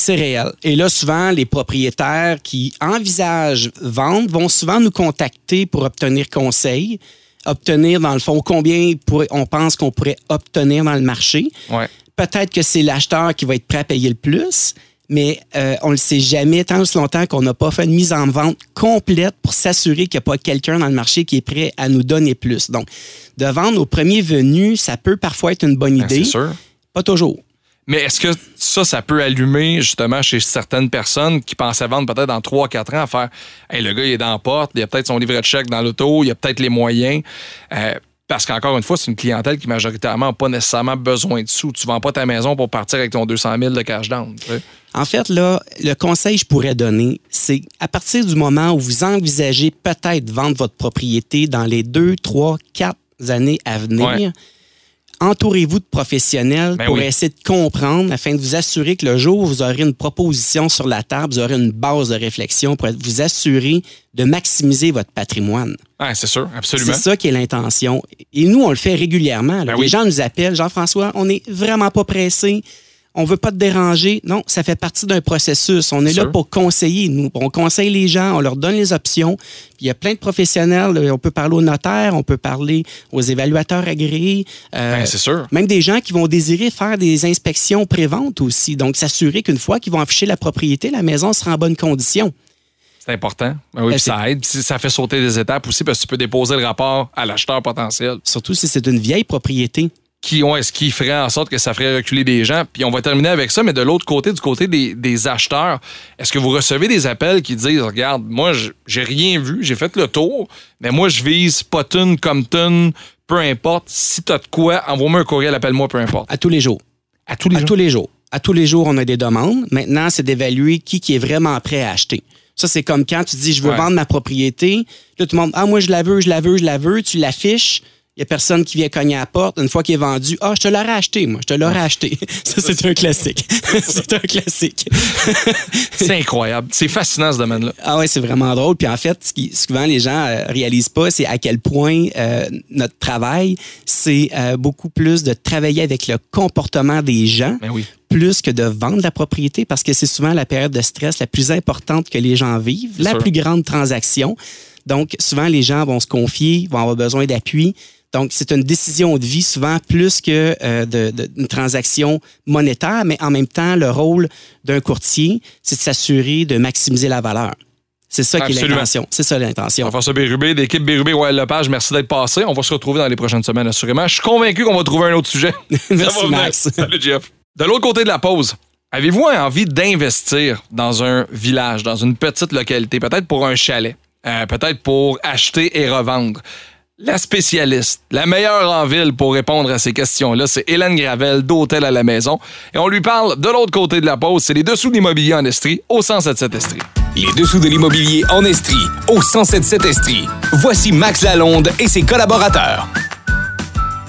C'est réel. Et là, souvent, les propriétaires qui envisagent vendre vont souvent nous contacter pour obtenir conseil, obtenir, dans le fond, combien on pense qu'on pourrait obtenir dans le marché. Ouais. Peut-être que c'est l'acheteur qui va être prêt à payer le plus, mais euh, on ne le sait jamais tant aussi longtemps qu'on n'a pas fait une mise en vente complète pour s'assurer qu'il n'y a pas quelqu'un dans le marché qui est prêt à nous donner plus. Donc, de vendre au premier venu, ça peut parfois être une bonne Ben, idée. c'est sûr. Pas toujours. Mais est-ce que ça, ça peut allumer justement chez certaines personnes qui pensaient vendre peut-être dans 3-4 ans à faire Hey, le gars, il est dans la porte, il a peut-être son livret de chèque dans l'auto, il a peut-être les moyens. Euh, parce qu'encore une fois, c'est une clientèle qui majoritairement n'a pas nécessairement besoin de sous. Tu vends pas ta maison pour partir avec ton 200 000 de cash down. tu sais. En fait, là, le conseil que je pourrais donner, c'est à partir du moment où vous envisagez peut-être vendre votre propriété dans les deux, trois, quatre années à venir, Ouais. Entourez-vous de professionnels Ben pour oui. essayer de comprendre afin de vous assurer que le jour où vous aurez une proposition sur la table, vous aurez une base de réflexion pour vous assurer de maximiser votre patrimoine. Ouais, c'est sûr, absolument. C'est ça qui est l'intention. Et nous, on le fait régulièrement. Ben Les oui. gens nous appellent, Jean-François, on n'est vraiment pas pressé. On veut pas te déranger. Non, ça fait partie d'un processus. On est là pour conseiller. Nous, on conseille les gens, on leur donne les options. Puis il y a plein de professionnels. là. On peut parler aux notaires, on peut parler aux évaluateurs agréés. euh, Ben, c'est sûr. même des gens qui vont désirer faire des inspections préventes aussi. Donc, s'assurer qu'une fois qu'ils vont afficher la propriété, la maison sera en bonne condition. C'est important. Ben oui, Ben, puis ça aide. Ça fait sauter des étapes aussi parce que tu peux déposer le rapport à l'acheteur potentiel. Surtout si c'est une vieille propriété. Qui, ouais, ce qui ferait en sorte que ça ferait reculer des gens? Puis on va terminer avec ça, mais de l'autre côté, du côté des, des acheteurs, est-ce que vous recevez des appels qui disent Regarde, moi, j'ai rien vu, j'ai fait le tour, mais moi, je vise Potton, Compton, peu importe. Si t'as de quoi, envoie-moi un courriel, appelle-moi, peu importe. À tous les jours. À tous les à jours? tous les jours. À tous les jours, on a des demandes. Maintenant, c'est d'évaluer qui, qui est vraiment prêt à acheter. Ça, c'est comme quand tu dis je veux Ouais. vendre ma propriété. Là, tout le monde, ah, moi, je la veux, je la veux, je la veux. Tu l'affiches. Il n'y a personne qui vient cogner à la porte. Une fois qu'il est vendu, ah, je te l'aurais acheté, moi, je te l'aurais acheté. (laughs) Ça, c'est un classique. (laughs) c'est un classique. (laughs) C'est incroyable. C'est fascinant, ce domaine-là. Ah ouais, c'est vraiment drôle. Puis en fait, ce qui souvent les gens euh, réalisent pas, c'est à quel point euh, notre travail, c'est euh, beaucoup plus de travailler avec le comportement des gens Ben oui. plus que de vendre la propriété parce que c'est souvent la période de stress la plus importante que les gens vivent, la sûr. plus grande transaction. Donc, souvent, les gens vont se confier, vont avoir besoin d'appui. Donc, c'est une décision de vie souvent plus que euh, de- de- d'une transaction monétaire, mais en même temps, le rôle d'un courtier, c'est de s'assurer de maximiser la valeur. C'est ça qui est l'intention. C'est ça l'intention. Jean-François Bérubé, l'équipe Bérubé Wild Lepage, merci d'être passé. On va se retrouver dans les prochaines semaines, assurément. Je suis convaincu qu'on va trouver un autre sujet. (laughs) Ça Merci. Max. (laughs) Salut, Jeff. De l'autre côté de la pause, avez-vous envie d'investir dans un village, dans une petite localité, peut-être pour un chalet, euh, peut-être pour acheter et revendre? La spécialiste, la meilleure en ville pour répondre à ces questions-là, c'est Hélène Gravel d'Hôtel à la Maison. Et on lui parle de l'autre côté de la pause, c'est les dessous de l'immobilier en Estrie, au 177 Estrie. Les dessous de l'immobilier en Estrie, au 1077 Estrie. Voici Max Lalonde et ses collaborateurs.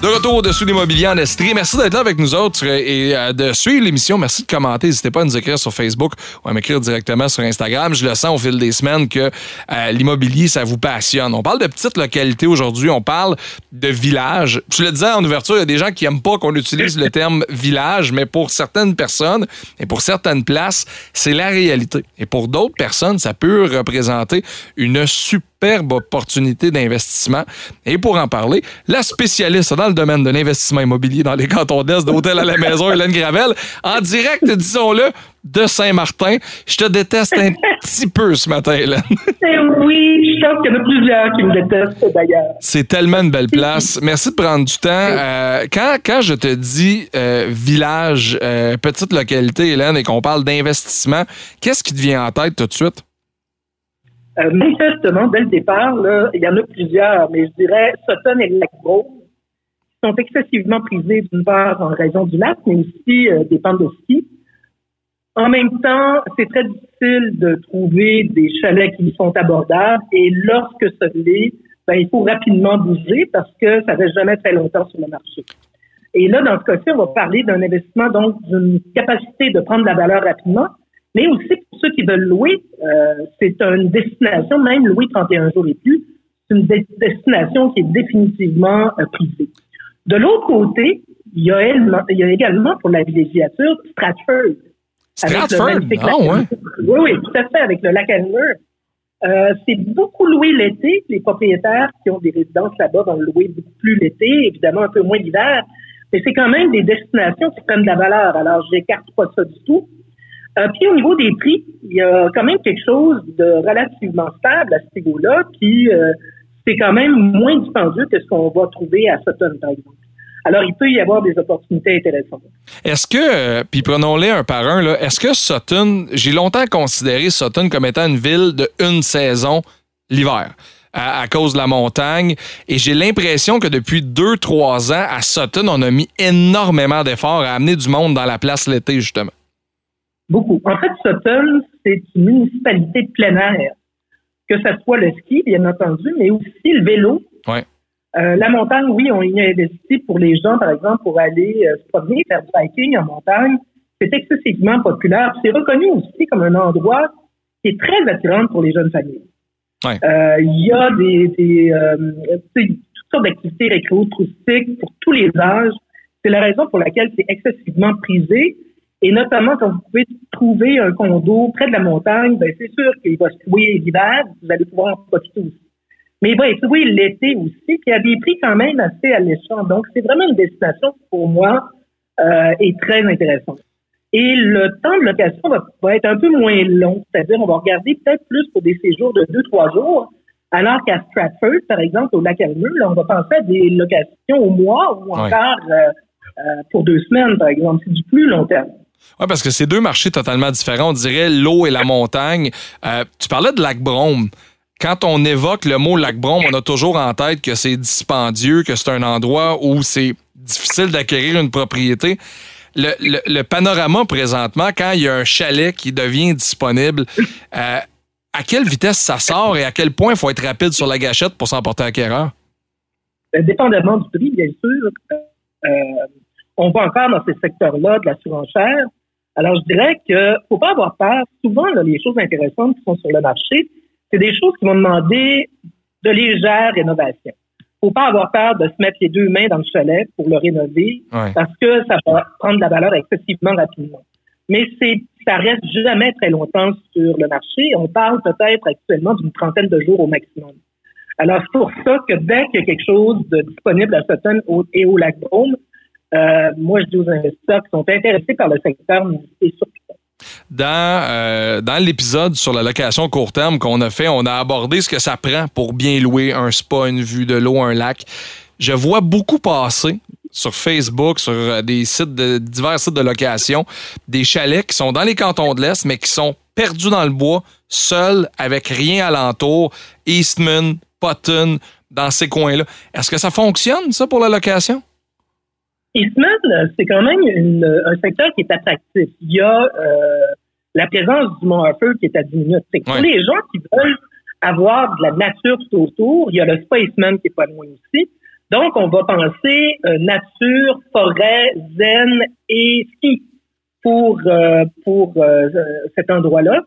De retour au-dessus l'immobilier en Estrie. Merci d'être là avec nous autres et euh, de suivre l'émission. Merci de commenter. N'hésitez pas à nous écrire sur Facebook ou à m'écrire directement sur Instagram. Je le sens au fil des semaines que euh, l'immobilier, ça vous passionne. On parle de petites localités aujourd'hui. On parle de villages. Je le disais en ouverture, il y a des gens qui n'aiment pas qu'on utilise le terme (laughs) village, mais pour certaines personnes et pour certaines places, c'est la réalité. Et pour d'autres personnes, ça peut représenter une super superbe opportunité d'investissement. Et pour en parler, la spécialiste dans le domaine de l'investissement immobilier dans les cantons d'Est d'Hôtel à la Maison, Hélène Gravel, en direct, disons-le, de Saint-Martin. Je te déteste un petit peu ce matin, Hélène. Eh oui, je pense qu'il y en a plusieurs qui me détestent d'ailleurs. C'est tellement une belle place. Merci de prendre du temps. Euh, quand, quand je te dis euh, village, euh, petite localité, Hélène, et qu'on parle d'investissement, qu'est-ce qui te vient en tête tout de suite? Euh, manifestement, dès le départ, là, il y en a plusieurs, mais je dirais Sutton et Lac-Brome sont excessivement prisés d'une part en raison du lac, mais aussi euh, des pentes de ski. En même temps, c'est très difficile de trouver des chalets qui sont abordables et lorsque ça l'est, ben, il faut rapidement bouger parce que ça reste jamais très longtemps sur le marché. Et là, dans ce cas-ci, on va parler d'un investissement, donc d'une capacité de prendre la valeur rapidement, mais aussi pour ceux qui veulent louer, euh, c'est une destination, même louer 31 jours et plus, c'est une destination qui est définitivement euh, prisée. De l'autre côté, il y, a, il y a également pour la villégiature Stratford. Stratford? Ah, ouais. Oui, oui, tout à fait, avec le lac Elmer. Euh, c'est beaucoup loué l'été. Les propriétaires qui ont des résidences là-bas vont louer beaucoup plus l'été, évidemment un peu moins l'hiver. Mais c'est quand même des destinations qui prennent de la valeur. Alors, j'écarte pas ça du tout. Euh, puis au niveau des prix, il y a quand même quelque chose de relativement stable à ce niveau-là, puis euh, c'est quand même moins dispendieux que ce qu'on va trouver à Sutton, par exemple. Alors, il peut y avoir des opportunités intéressantes. Est-ce que, puis prenons-les un par un, est-ce que Sutton, j'ai longtemps considéré Sutton comme étant une ville de une saison l'hiver. À, cause de la montagne. Et j'ai l'impression que depuis deux, trois ans, à Sutton, on a mis énormément d'efforts à amener du monde dans la place l'été, justement. Beaucoup. En fait, Sutton, c'est une municipalité de plein air. Que ce soit le ski, bien entendu, mais aussi le vélo. Ouais. Euh, la montagne, oui, on y a investi pour les gens, par exemple, pour aller euh, se promener, faire du hiking en montagne. C'est excessivement populaire. C'est reconnu aussi comme un endroit qui est très attirant pour les jeunes familles. Ouais. Euh, il y a des, des toutes sortes d'activités récréo-touristiques pour tous les âges. C'est la raison pour laquelle c'est excessivement prisé. Et notamment, quand vous pouvez trouver un condo près de la montagne, ben, c'est sûr qu'il va se louer l'hiver, vous allez pouvoir en profiter aussi. Mais il va être loué l'été aussi, puis a des prix quand même assez alléchants. Donc, c'est vraiment une destination qui, pour moi, euh, est très intéressante. Et le temps de location va, va être un peu moins long, c'est-à-dire on va regarder peut-être plus pour des séjours de deux, trois jours, alors qu'à Stratford, par exemple, au lac Almeux, là, on va penser à des locations au mois ou encore euh, euh, pour deux semaines, par exemple. C'est du plus long terme. Oui, parce que c'est deux marchés totalement différents. On dirait l'eau et la montagne. Euh, tu parlais de lac Brome. Quand on évoque le mot lac Brome, on a toujours en tête que c'est dispendieux, que c'est un endroit où c'est difficile d'acquérir une propriété. Le, panorama présentement, quand il y a un chalet qui devient disponible, euh, à quelle vitesse ça sort et à quel point il faut être rapide sur la gâchette pour s'en porter acquéreur? Ben, dépendamment du prix, bien sûr. Euh, on va encore dans ces secteurs-là de la surenchère. Alors, je dirais que faut pas avoir peur. Souvent, les choses intéressantes qui sont sur le marché, c'est des choses qui vont demander de légères rénovations. Faut pas avoir peur de se mettre les deux mains dans le chalet pour le rénover parce que ça va prendre de la valeur excessivement rapidement. Mais c'est, ça reste jamais très longtemps sur le marché. On parle peut-être actuellement d'une trentaine de jours au maximum. Alors, c'est pour ça que dès qu'il y a quelque chose de disponible à Sutton et au Lac Brome, euh, moi, je dis aux investisseurs qui sont intéressés par le secteur, et surtout dans, euh, dans l'épisode sur la location court terme qu'on a fait, on a abordé ce que ça prend pour bien louer un spa, une vue de l'eau, un lac. Je vois beaucoup passer sur Facebook, sur euh, des sites de divers sites de location, des chalets qui sont dans les cantons de l'Est, mais qui sont perdus dans le bois, seuls, avec rien alentour. Eastman, Potton, dans ces coins-là. Est-ce que ça fonctionne, ça, pour la location? Eastman, c'est quand même un secteur qui est attractif. Il y a euh, la présence du Mont Harford qui est à 10 minutes. Pour les gens qui veulent avoir de la nature tout autour, il y a le Spaceman qui est pas loin aussi. Donc, on va penser euh, nature, forêt, zen et ski pour, euh, pour euh, cet endroit-là.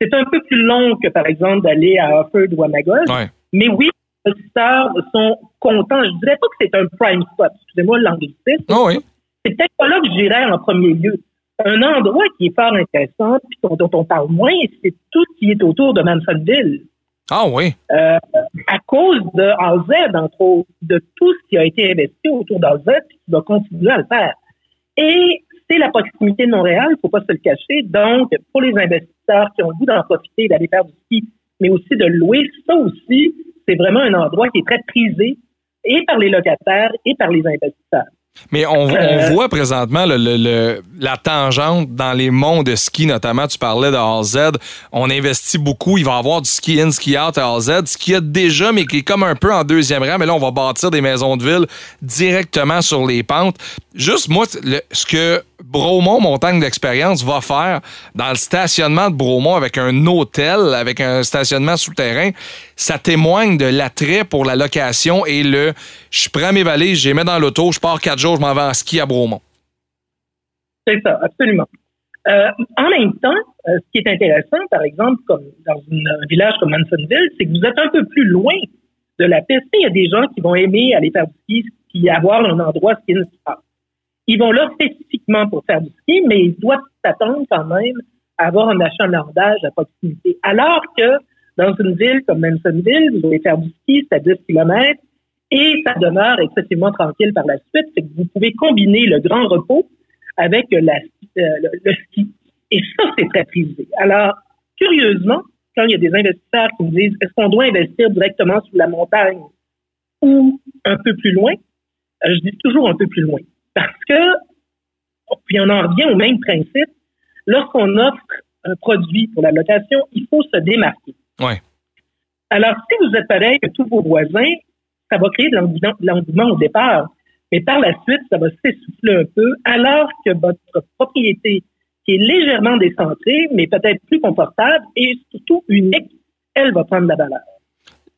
C'est un peu plus long que, par exemple, d'aller à Offord ou à Magog. Mais oui, les visiteurs sont contents. Je dirais pas que c'est un prime spot. Excusez-moi l'anglicisme. Oh oui. C'est peut-être pas là que j'irais en premier lieu. Un endroit qui est fort intéressant, puis dont on parle moins, c'est tout ce qui est autour de Mansonville. Ah oui. Euh, à cause de AZ, entre autres, de tout ce qui a été investi autour d'AZ, qui va continuer à le faire. Et c'est la proximité de Montréal, il ne faut pas se le cacher. Donc, pour les investisseurs qui ont le goût d'en profiter, d'aller faire du ski, mais aussi de louer, ça aussi, c'est vraiment un endroit qui est très prisé et par les locataires et par les investisseurs. Mais on, euh, voit présentement le, la tangente dans les monts de ski, notamment. Tu parlais de AZ. On investit beaucoup. Il va y avoir du ski in, ski out à AZ. Ce qu'il y a déjà, mais qui est comme un peu en deuxième rang. Mais là, on va bâtir des maisons de ville directement sur les pentes. Juste, moi, ce que Bromont Montagne d'expérience va faire dans le stationnement de Bromont avec un hôtel, avec un stationnement souterrain, ça témoigne de l'attrait pour la location et le je prends mes valises, je les mets dans l'auto, je pars quatre jours, je m'en vais en ski à Bromont. C'est ça, absolument. Euh, en même temps, euh, ce qui est intéressant, par exemple, comme dans un village comme Mansonville, c'est que vous êtes un peu plus loin de la piste. Il y a des gens qui vont aimer aller faire du ski, avoir un endroit ski ils vont là spécifiquement pour faire du ski, mais ils doivent s'attendre quand même à avoir un achalandage à proximité. Alors que dans une ville comme Mansonville, vous allez faire du ski, c'est à 10 km, et ça demeure excessivement tranquille par la suite. C'est que vous pouvez combiner le grand repos avec la, euh, le, ski. Et ça, c'est très prisé. Alors, curieusement, quand il y a des investisseurs qui me disent est-ce qu'on doit investir directement sous la montagne ou un peu plus loin, euh, je dis toujours un peu plus loin. Parce que, puis on en revient au même principe, lorsqu'on offre un produit pour la location, il faut se démarquer. Ouais. Alors, si vous êtes pareil que tous vos voisins, ça va créer de l'engouement au départ. Mais par la suite, ça va s'essouffler un peu, alors que votre propriété, qui est légèrement décentrée, mais peut-être plus confortable et surtout unique, elle va prendre la valeur.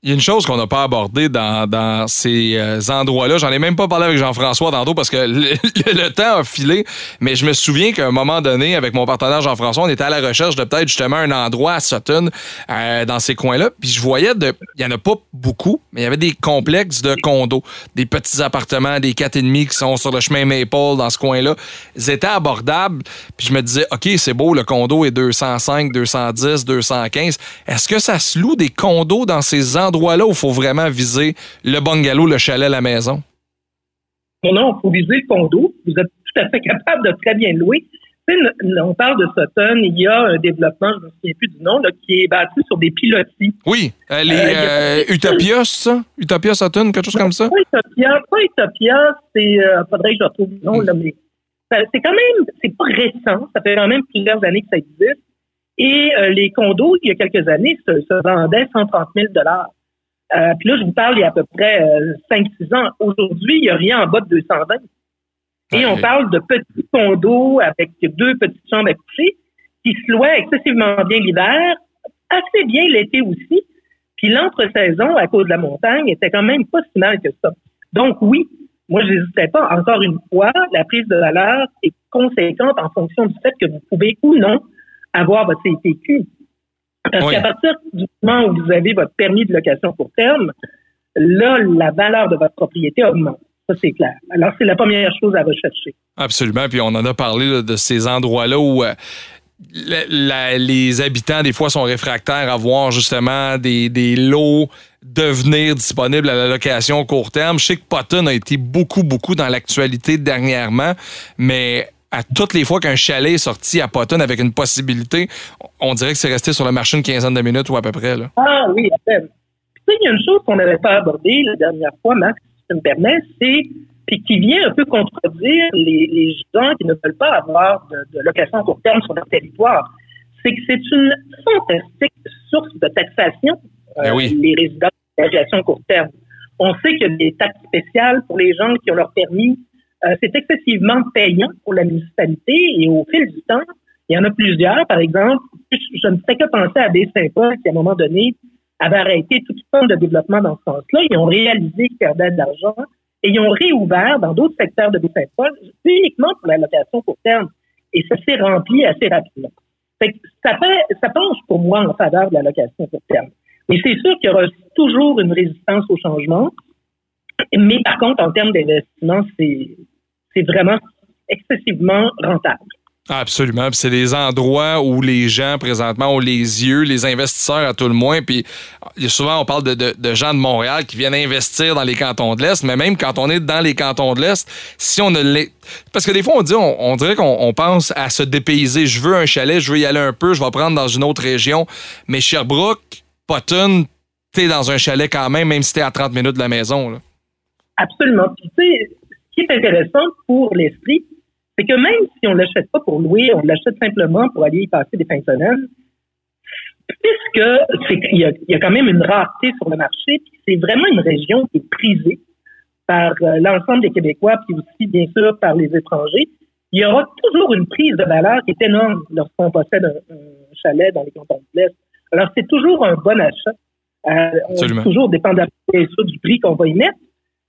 Il y a une chose qu'on n'a pas abordée dans, ces euh, endroits-là. J'en ai même pas parlé avec Jean-François tantôt parce que le, temps a filé. Mais je me souviens qu'à un moment donné, avec mon partenaire Jean-François, on était à la recherche de peut-être justement un endroit à Sutton, euh, dans ces coins-là. Puis je voyais, il y en a pas beaucoup, mais il y avait des complexes de condos, des petits appartements, des quatre et demi qui sont sur le chemin Maple dans ce coin-là. Ils étaient abordables. Puis je me disais, OK, c'est beau, le condo est 205, 210, 215. Est-ce que ça se loue des condos dans ces endroits endroit-là où il faut vraiment viser le bungalow, le chalet, la maison? Non, non, il faut viser le condo. Vous êtes tout à fait capable de très bien louer. On parle de Sutton, il y a un développement, je ne me souviens plus du nom, qui est bâti sur des pilotis. Oui, les euh, euh, Utopia, ça? Utopia Sutton, quelque chose comme ça? Pas Utopia, pas Utopia, c'est, euh, faudrait que je retrouve le nom, là, mais c'est quand même, c'est pas récent, ça fait quand même plusieurs années que ça existe. Et les condos, il y a quelques années, se, se vendaient 130 000 euh, puis là, je vous parle il y a à peu près 5-6 euh, ans. Aujourd'hui, il n'y a rien en bas de 220. Et on parle de petits condos avec deux petites chambres à coucher qui se louaient excessivement bien l'hiver, assez bien l'été aussi. Puis l'entre-saison, à cause de la montagne, était quand même pas si mal que ça. Donc oui, moi, je n'hésitais pas. Encore une fois, la prise de valeur est conséquente en fonction du fait que vous pouvez ou non avoir votre CTQ. Parce qu'à partir du moment où vous avez votre permis de location court terme, là, la valeur de votre propriété augmente. Ça, c'est clair. Alors, c'est la première chose à rechercher. Absolument. Puis on en a parlé de ces endroits-là où euh, les habitants, des fois, sont réfractaires à voir justement des, des lots devenir disponibles à la location court terme. Je sais que Potton a été beaucoup, beaucoup dans l'actualité dernièrement, mais à toutes les fois qu'un chalet est sorti à Potton avec une possibilité, on dirait que c'est resté sur le marché une quinzaine de minutes ou à peu près. Là. Ah oui, à peine. Puis, il y a une chose qu'on n'avait pas abordée la dernière fois, Max, si tu me permets, c'est puis qui vient un peu contredire les, gens qui ne veulent pas avoir de, location court terme sur leur territoire. C'est que c'est une fantastique source de taxation, ben euh, les résidents de location court terme. On sait qu'il y a des taxes spéciales pour les gens qui ont leur permis euh, c'est excessivement payant pour la municipalité et au fil du temps, il y en a plusieurs. Par exemple, je ne fais que penser à des Saint-Paul qui, à un moment donné, avaient arrêté toute forme de développement dans ce sens-là. Ils ont réalisé qu'ils perdaient de l'argent et ils ont réouvert dans d'autres secteurs de Baie-Saint-Paul uniquement pour la location court terme. Et ça s'est rempli assez rapidement. Fait que ça, fait, ça penche pour moi en faveur de la location court terme. Mais c'est sûr qu'il y aura toujours une résistance au changement. Mais par contre, en termes d'investissement, c'est, c'est vraiment excessivement rentable. Absolument. Puis c'est des endroits où les gens présentement ont les yeux, les investisseurs à tout le moins. Puis souvent, on parle de, de, gens de Montréal qui viennent investir dans les cantons de l'Est, mais même quand on est dans les cantons de l'Est, si on ne les... Parce que des fois, on dit, on, dirait qu'on pense à se dépayser. Je veux un chalet, je veux y aller un peu, je vais prendre dans une autre région. Mais Sherbrooke, Potton, t'es dans un chalet quand même, même si t'es à 30 minutes de la maison. Là. Absolument. Puis tu sais, qui est intéressant pour l'esprit, c'est que même si on ne l'achète pas pour louer, on l'achète simplement pour aller y passer des fins de semaine, puisque c'est il y, a, quand même une rareté sur le marché, c'est vraiment une région qui est prisée par euh, l'ensemble des Québécois, puis aussi bien sûr par les étrangers. Il y aura toujours une prise de valeur qui est énorme lorsqu'on possède un, chalet dans les cantons de l'Est. Alors c'est toujours un bon achat. Euh, on toujours dépendamment du prix qu'on va y mettre.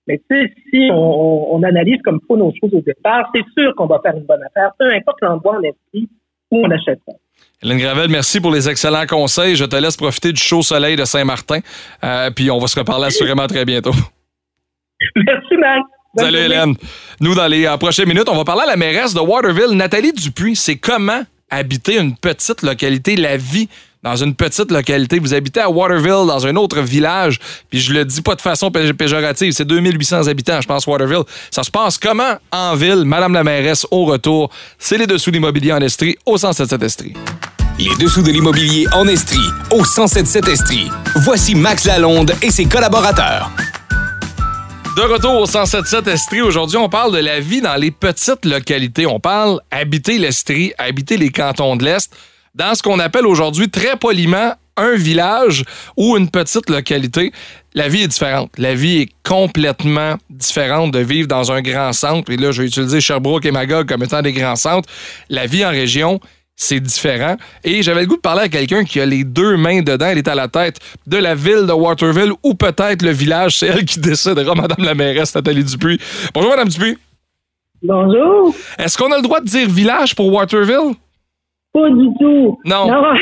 Mais tu sais, si on, analyse comme faut nos choses au départ, c'est sûr qu'on va faire une bonne affaire, peu importe l'endroit en esprit où on achète ça. Hélène Gravel, merci pour les excellents conseils. Je te laisse profiter du chaud soleil de Saint-Martin. Euh, puis on va se reparler assurément très bientôt. (laughs) Merci, Max. Salut, Hélène. Nous, dans les euh, prochaines minutes, on va parler à la mairesse de Waterville, Nathalie Dupuis. C'est comment habiter une petite localité, la vie dans une petite localité. Vous habitez à Waterville, dans un autre village, puis je le dis pas de façon péjorative, c'est 2800 habitants, je pense, Waterville. Ça se passe comment en ville? Madame la mairesse, au retour, c'est les dessous de l'immobilier en Estrie, au 177 Estrie. Les dessous de l'immobilier en Estrie, au 177 Estrie. Voici Max Lalonde et ses collaborateurs. De retour au 177 Estrie, aujourd'hui, on parle de la vie dans les petites localités. On parle habiter l'Estrie, habiter les cantons de l'Est dans ce qu'on appelle aujourd'hui très poliment un village ou une petite localité, la vie est différente. La vie est complètement différente de vivre dans un grand centre. Et là, je vais utiliser Sherbrooke et Magog comme étant des grands centres. La vie en région, c'est différent. Et j'avais le goût de parler à quelqu'un qui a les deux mains dedans. Elle est à la tête de la ville de Waterville ou peut-être le village. C'est elle qui décidera, Madame la mairesse Nathalie Dupuis. Bonjour, Madame Dupuis. Bonjour. Est-ce qu'on a le droit de dire village pour Waterville? Pas du tout. Non. (laughs)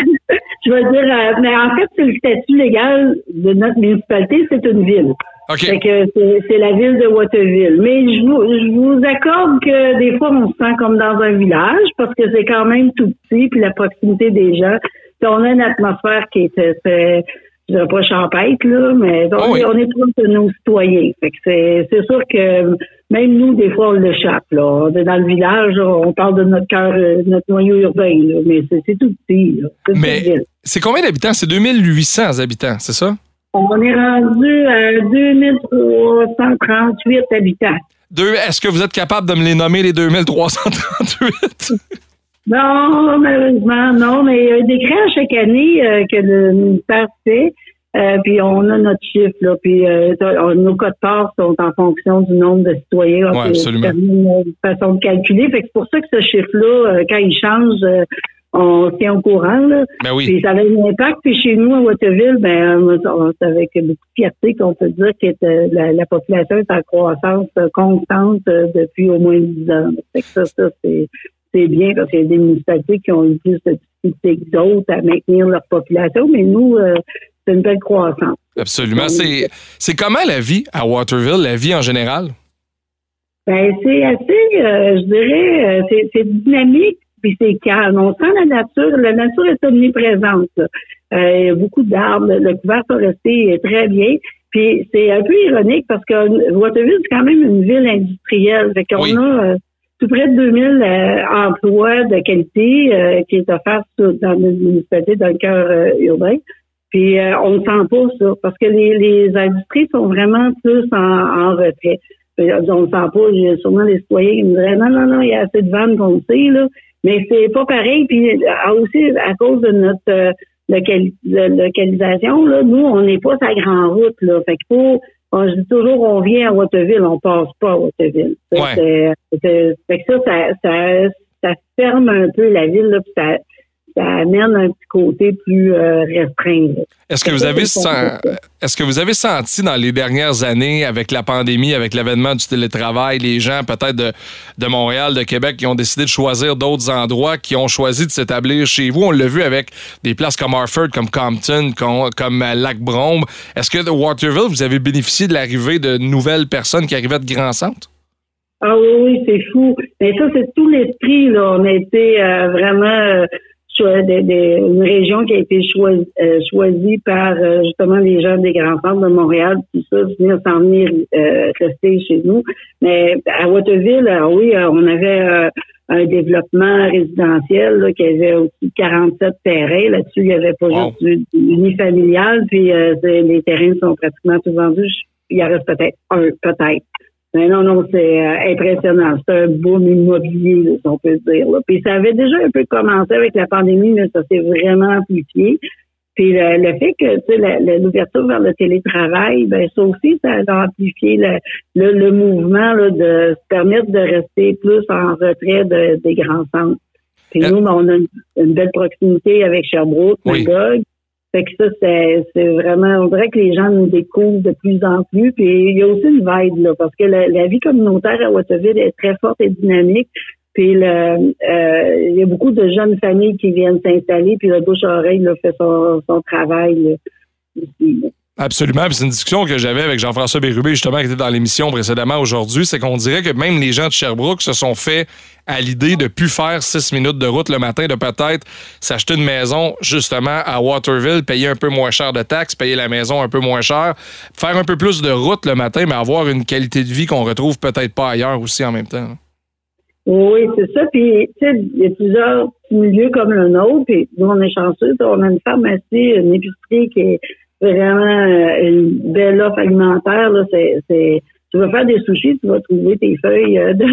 je veux dire, euh, mais en fait, c'est le statut légal de notre municipalité, c'est une ville. OK. que c'est la ville de Waterville. Mais je vous, je vous accorde que des fois, on se sent comme dans un village parce que c'est quand même tout petit, puis la proximité des gens. on a une atmosphère qui est, est je dirais pas champêtre, là, mais on, oh est, on est proche de nos citoyens. Fait que c'est, c'est sûr que même nous, des fois, on l'échappe. Là. Dans le village, on parle de notre cœur, euh, notre noyau urbain, là, mais c'est, c'est tout petit. Là. C'est mais c'est combien d'habitants? C'est 2800 habitants, c'est ça? On est rendu à 2338 habitants. Deux, est-ce que vous êtes capable de me les nommer, les 2338? (laughs) Non, malheureusement, non, mais il y a des à chaque année euh, que le ministère fait. Euh, puis on a notre chiffre, là. Puis euh, nos codes parts sont en fonction du nombre de citoyens. Ouais, absolument. une façon de calculer. Fait que c'est pour ça que ce chiffre-là, quand il change, on tient au courant. Là. Ben oui. Puis ça a un impact. Puis chez nous, à Waterville, ben, c'est avec beaucoup de fierté qu'on peut dire que la, la, population est en croissance constante depuis au moins 10 ans. Fait que ça, ça c'est c'est bien parce qu'il y a des municipalités qui ont eu plus de difficultés que d'autres à maintenir leur population, mais nous, euh, c'est une belle croissance. Absolument. C'est, c'est comment la vie à Waterville, la vie en général? Ben, c'est assez, euh, je dirais, euh, c'est, dynamique, puis c'est calme. On sent la nature. La nature est omniprésente. il y a beaucoup d'arbres. Le couvert forestier est très bien. Puis c'est un peu ironique parce que Waterville, c'est quand même une ville industrielle. Fait qu'on a tout près de 2000 euh, emplois de qualité euh, qui est offert dans le municipalité, dans le cœur euh, urbain. Puis on ne sent pas ça parce que les, les industries sont vraiment plus en, en retrait. on ne sent pas, a sûrement les citoyens qui me diraient non, non, non, il y a assez de vannes qu'on sait, là. Mais c'est pas pareil. Puis aussi à cause de notre localisation, là, nous, on n'est pas sa grande route. Là. Fait qu'il faut je dis toujours, on vient à Waterville, on passe pas à Waterville. Ouais. ça, ça, ça, ferme un peu la ville, là, ça, ça amène un petit côté plus euh, restreint. Est-ce que vous avez est-ce que vous avez senti dans les dernières années, avec la pandémie, avec l'avènement du télétravail, les gens peut-être de, de Montréal, de Québec, qui ont décidé de choisir d'autres endroits, qui ont choisi de s'établir chez vous? On l'a vu avec des places comme Harford, comme Compton, comme, comme Lac-Brombe. Est-ce que de Waterville, vous avez bénéficié de l'arrivée de nouvelles personnes qui arrivaient de grands centres? Ah oui, oui, c'est fou. Mais ça, c'est tout l'esprit, là. On a été euh, vraiment euh, une région qui a été choisie, euh, choisie par euh, justement les gens des grands centres de Montréal, tout ça, venir s'en venir rester chez nous. Mais à Waterville, oui, on avait un développement résidentiel là, qui avait aussi 47 terrains. Là-dessus, il n'y avait pas juste du, unifamilial, puis les terrains sont pratiquement tous vendus. Il y en reste peut-être un, peut-être. Mais non, non, c'est euh, impressionnant. C'est un boom immobilier, si on peut dire. Puis ça avait déjà un peu commencé avec la pandémie, mais ça s'est vraiment amplifié. Puis le, fait que tu sais, l'ouverture vers le télétravail, ben ça aussi, ça a amplifié le, le, mouvement là, de se permettre de rester plus en retrait des grands centres. Puis nous, ben, on a une, belle proximité avec Sherbrooke, Magog. Fait que ça, c'est vraiment, on dirait que les gens nous découvrent de plus en plus. Puis il y a aussi une vibe, là, parce que la, vie communautaire à Watteville est très forte et dynamique. Puis le, euh, il y a beaucoup de jeunes familles qui viennent s'installer, puis le bouche-oreille fait son, son travail ici. Absolument. C'est une discussion que j'avais avec Jean-François Bérubé, justement, qui était dans l'émission précédemment aujourd'hui. C'est qu'on dirait que même les gens de Sherbrooke se sont fait à l'idée de plus faire six minutes de route le matin, de peut-être s'acheter une maison, justement, à Waterville, payer un peu moins cher de taxes, payer la maison un peu moins cher, faire un peu plus de route le matin, mais avoir une qualité de vie qu'on retrouve peut-être pas ailleurs aussi en même temps. Oui, c'est ça. Puis, tu sais, il y a plusieurs milieux comme le nôtre. Puis, nous, on est chanceux. On a une pharmacie, une épicerie qui est vraiment euh, une belle offre alimentaire. Là, c'est, c'est, tu vas faire des sushis, tu vas trouver tes feuilles euh, de,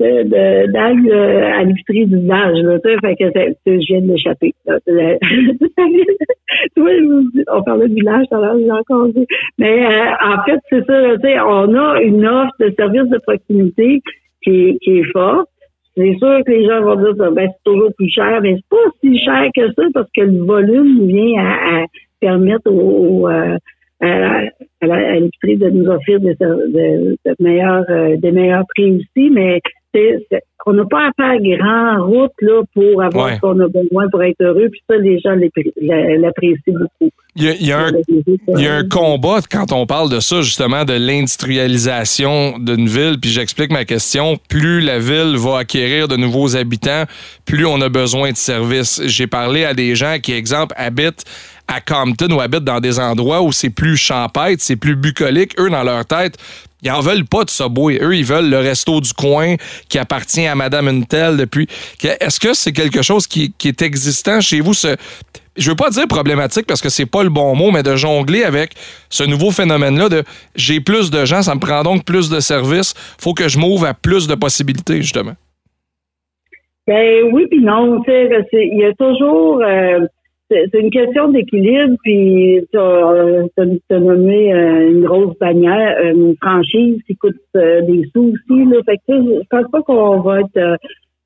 de, d'algues euh, à l'épicerie du village. Là, tu fait que c'est, je viens de l'échapper. (laughs) on parlait du village tout à l'heure, j'ai encore dit. Mais en fait, c'est ça, tu sais, on a une offre de services de proximité qui, qui est forte. C'est sûr que les gens vont dire ben, c'est toujours plus cher, mais c'est pas si cher que ça parce que le volume vient à, à permettre euh, à, à de nous offrir des, de, de meilleurs, euh, des meilleurs prix aussi, mais on n'a pas à faire grand route là, pour avoir ce qu'on a besoin pour être heureux. Puis ça, les gens l'apprécient beaucoup. Il y, a, un, il y a un combat quand on parle de ça, justement, de l'industrialisation d'une ville. Puis j'explique ma question. Plus la ville va acquérir de nouveaux habitants, plus on a besoin de services. J'ai parlé à des gens qui, exemple, habitent à Compton ou habitent dans des endroits où c'est plus champêtre, c'est plus bucolique. Eux, dans leur tête, ils en veulent pas de Subway. Eux, ils veulent le resto du coin qui appartient à Madame Untel depuis. Est-ce que c'est quelque chose qui, est existant chez vous? Ce, je veux pas dire problématique parce que c'est pas le bon mot, mais de jongler avec ce nouveau phénomène-là de j'ai plus de gens, ça me prend donc plus de services, faut que je m'ouvre à plus de possibilités, justement. Ben oui, puis non, il y a toujours euh, c'est une question d'équilibre, puis tu as, nommé euh, une grosse bannière, une franchise qui coûte euh, des sous aussi. Là. Fait que, je pense pas qu'on va être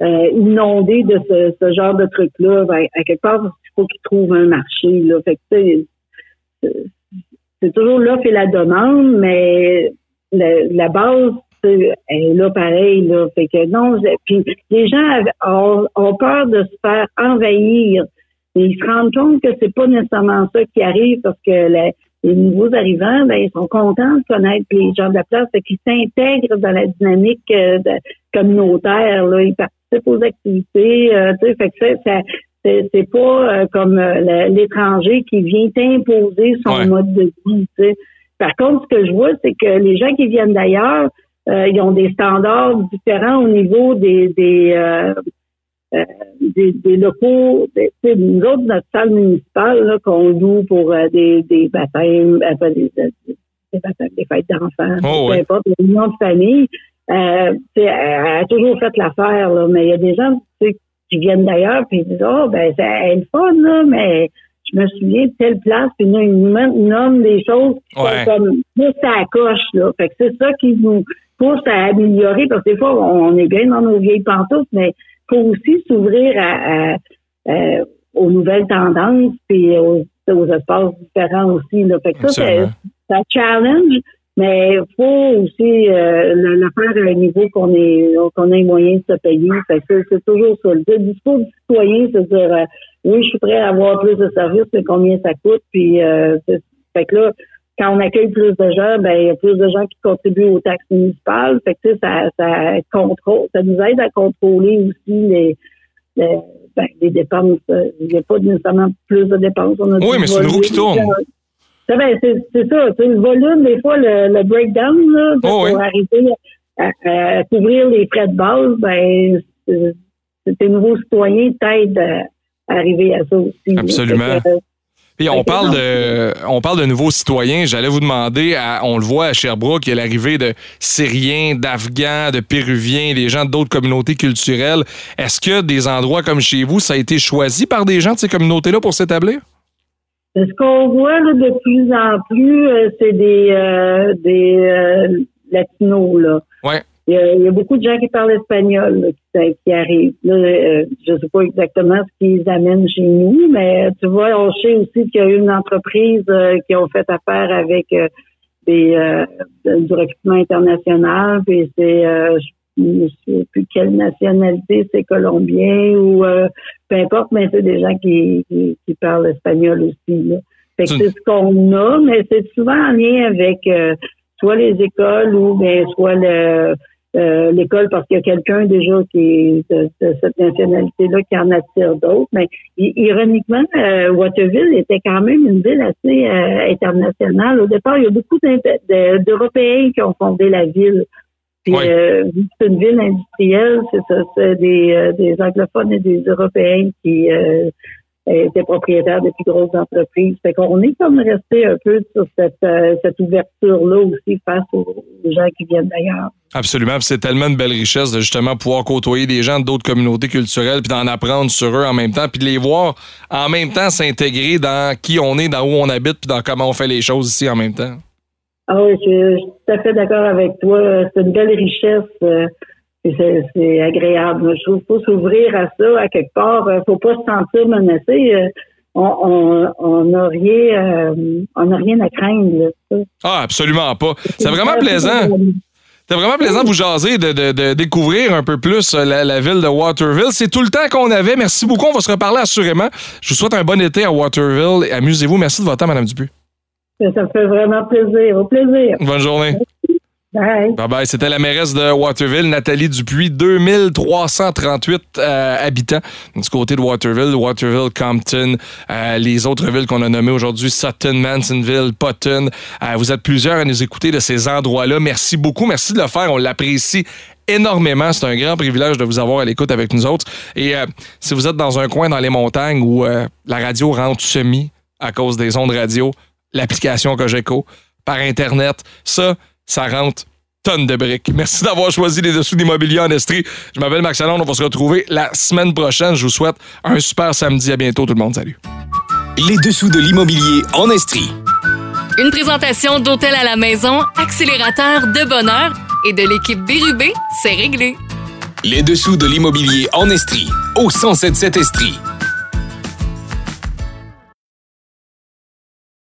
euh, inondé de ce, genre de truc-là. Ben, à quelque part, il faut qu'ils trouvent un marché. Là. Fait que, c'est toujours l'offre et la demande, mais la, base est là pareil. Là. Fait que non, puis les gens ont, ont peur de se faire envahir ils se rendent compte que c'est pas nécessairement ça qui arrive parce que les nouveaux arrivants, ben, ils sont contents de connaître les gens de la place, et qu'ils s'intègrent dans la dynamique euh, communautaire. Là. Ils participent aux activités. Euh, fait que ça, c'est pas euh, comme l'étranger qui vient imposer son mode de vie. Par contre, ce que je vois, c'est que les gens qui viennent d'ailleurs, ils ont des standards différents au niveau des, des euh, des, des, locaux, des, nous autres, notre salle municipale qu'on loue pour euh, des, des baptêmes, euh, des, des, baptêmes, des fêtes d'enfants, oh, peu importe, des réunions de famille, euh, elle a toujours fait l'affaire, là, mais il y a des gens qui viennent d'ailleurs puis ils disent Oh, ben c'est le fun, là, mais je me souviens de telle place, puis là, ils nous nomment des choses qui sont comme plus à la coche, là. Fait que c'est ça qui nous pousse à améliorer, parce que des fois, on est bien dans nos vieilles pantoufles, mais faut aussi s'ouvrir à, euh, aux nouvelles tendances puis aux, aux espaces différents aussi. Là. Fait que ça, un challenge, mais il faut aussi euh, le, le faire à un niveau qu'on est qu'on ait moyen de se payer. Fait que c'est- toujours ça. Le discours du citoyen, c'est de dire euh, oui, je suis prêt à avoir plus de services, mais combien ça coûte, puis euh, fait que là, quand on accueille plus de gens, ben il y a plus de gens qui contribuent aux taxes municipales. Fait que ça, ça contrôle, ça nous aide à contrôler aussi les, les, ben, les dépenses. Il n'y a pas nécessairement plus de dépenses. On a Oui, mais c'est une roue qui tourne. C'est ben, c'est ça. C'est le volume, des fois, le, le breakdown, là, Oh, pour oui. arriver à, à couvrir les frais de base, ben, c'est- tes nouveaux citoyens t'aident à, arriver à ça aussi. Absolument. Puis on parle de on parle de nouveaux citoyens. J'allais vous demander, à- on le voit à Sherbrooke, il y a l'arrivée de Syriens, d'Afghans, de Péruviens, des gens d'autres communautés culturelles. Est-ce que des endroits comme chez vous, ça a été choisi par des gens de ces communautés-là pour s'établir? Ce qu'on voit là, de plus en plus, euh, c'est des, euh, des euh, latinos. Là. Ouais. Il y, a, il y a beaucoup de gens qui parlent espagnol là, qui, qui arrivent. Là, euh, je ne sais pas exactement ce qu'ils amènent chez nous, mais tu vois, on sait aussi qu'il y a eu une entreprise euh, qui ont fait affaire avec euh, des, euh, du recrutement international, puis c'est euh, je ne sais plus quelle nationalité, c'est colombien ou euh, peu importe, mais c'est des gens qui, qui, qui parlent espagnol aussi. Là. Fait que c'est ce qu'on a, mais c'est souvent en lien avec euh, soit les écoles ou bien soit le euh, l'école parce qu'il y a quelqu'un déjà qui est de, de cette nationalité-là qui en attire d'autres. Mais ironiquement, euh, Waterville était quand même une ville assez euh, internationale. Au départ, il y a beaucoup d'Européens qui ont fondé la ville. Puis Oui. euh, c'est une ville industrielle, c'est ça, c'est des, euh, des anglophones et des Européens qui euh, étaient propriétaires des plus grosses entreprises. Fait qu'on est comme resté un peu sur cette, euh, cette ouverture-là aussi face aux, gens qui viennent d'ailleurs. Absolument. Puis c'est tellement une belle richesse de justement pouvoir côtoyer des gens d'autres communautés culturelles, puis d'en apprendre sur eux en même temps, puis de les voir en même temps s'intégrer dans qui on est, dans où on habite, puis dans comment on fait les choses ici en même temps. Ah oui, je, je suis tout à fait d'accord avec toi. C'est une belle richesse. Euh, c'est, agréable. Je trouve qu'il faut s'ouvrir à ça à quelque part. Il faut pas se sentir menacé. Euh, On on on n'a rien, euh, on n'a rien à craindre. là. Ah, absolument pas. C'est vraiment plaisant. C'est vraiment plaisant de vous jaser, de, de- de découvrir un peu plus euh, la, la ville de Waterville. C'est tout le temps qu'on avait. Merci beaucoup. On va se reparler assurément. Je vous souhaite un bon été à Waterville. Amusez-vous. Merci de votre temps, Mme Dupuis. Ça me fait vraiment plaisir. Au plaisir. Bonne journée. Bye. Bye bye. C'était la mairesse de Waterville, Nathalie Dupuis, 2338 euh, habitants du côté de Waterville, Waterville, Compton, euh, les autres villes qu'on a nommées aujourd'hui, Sutton, Mansonville, Potton. Euh, vous êtes plusieurs à nous écouter de ces endroits-là. Merci beaucoup. Merci de le faire. On l'apprécie énormément. C'est un grand privilège de vous avoir à l'écoute avec nous autres. Et euh, si vous êtes dans un coin dans les montagnes où la radio rentre semi à cause des ondes radio, l'application Cogeco, par Internet, ça, ça rentre tonnes de briques. Merci d'avoir choisi les dessous d'immobilier en Estrie. Je m'appelle Max Allen. On va se retrouver la semaine prochaine. Je vous souhaite un super samedi. À bientôt, tout le monde. Salut. Les dessous de l'immobilier en Estrie. Une présentation d'Hôtel à la maison, accélérateur de bonheur et de l'équipe Bérubé, c'est réglé. Les dessous de l'immobilier en Estrie. Au 1077 Estrie.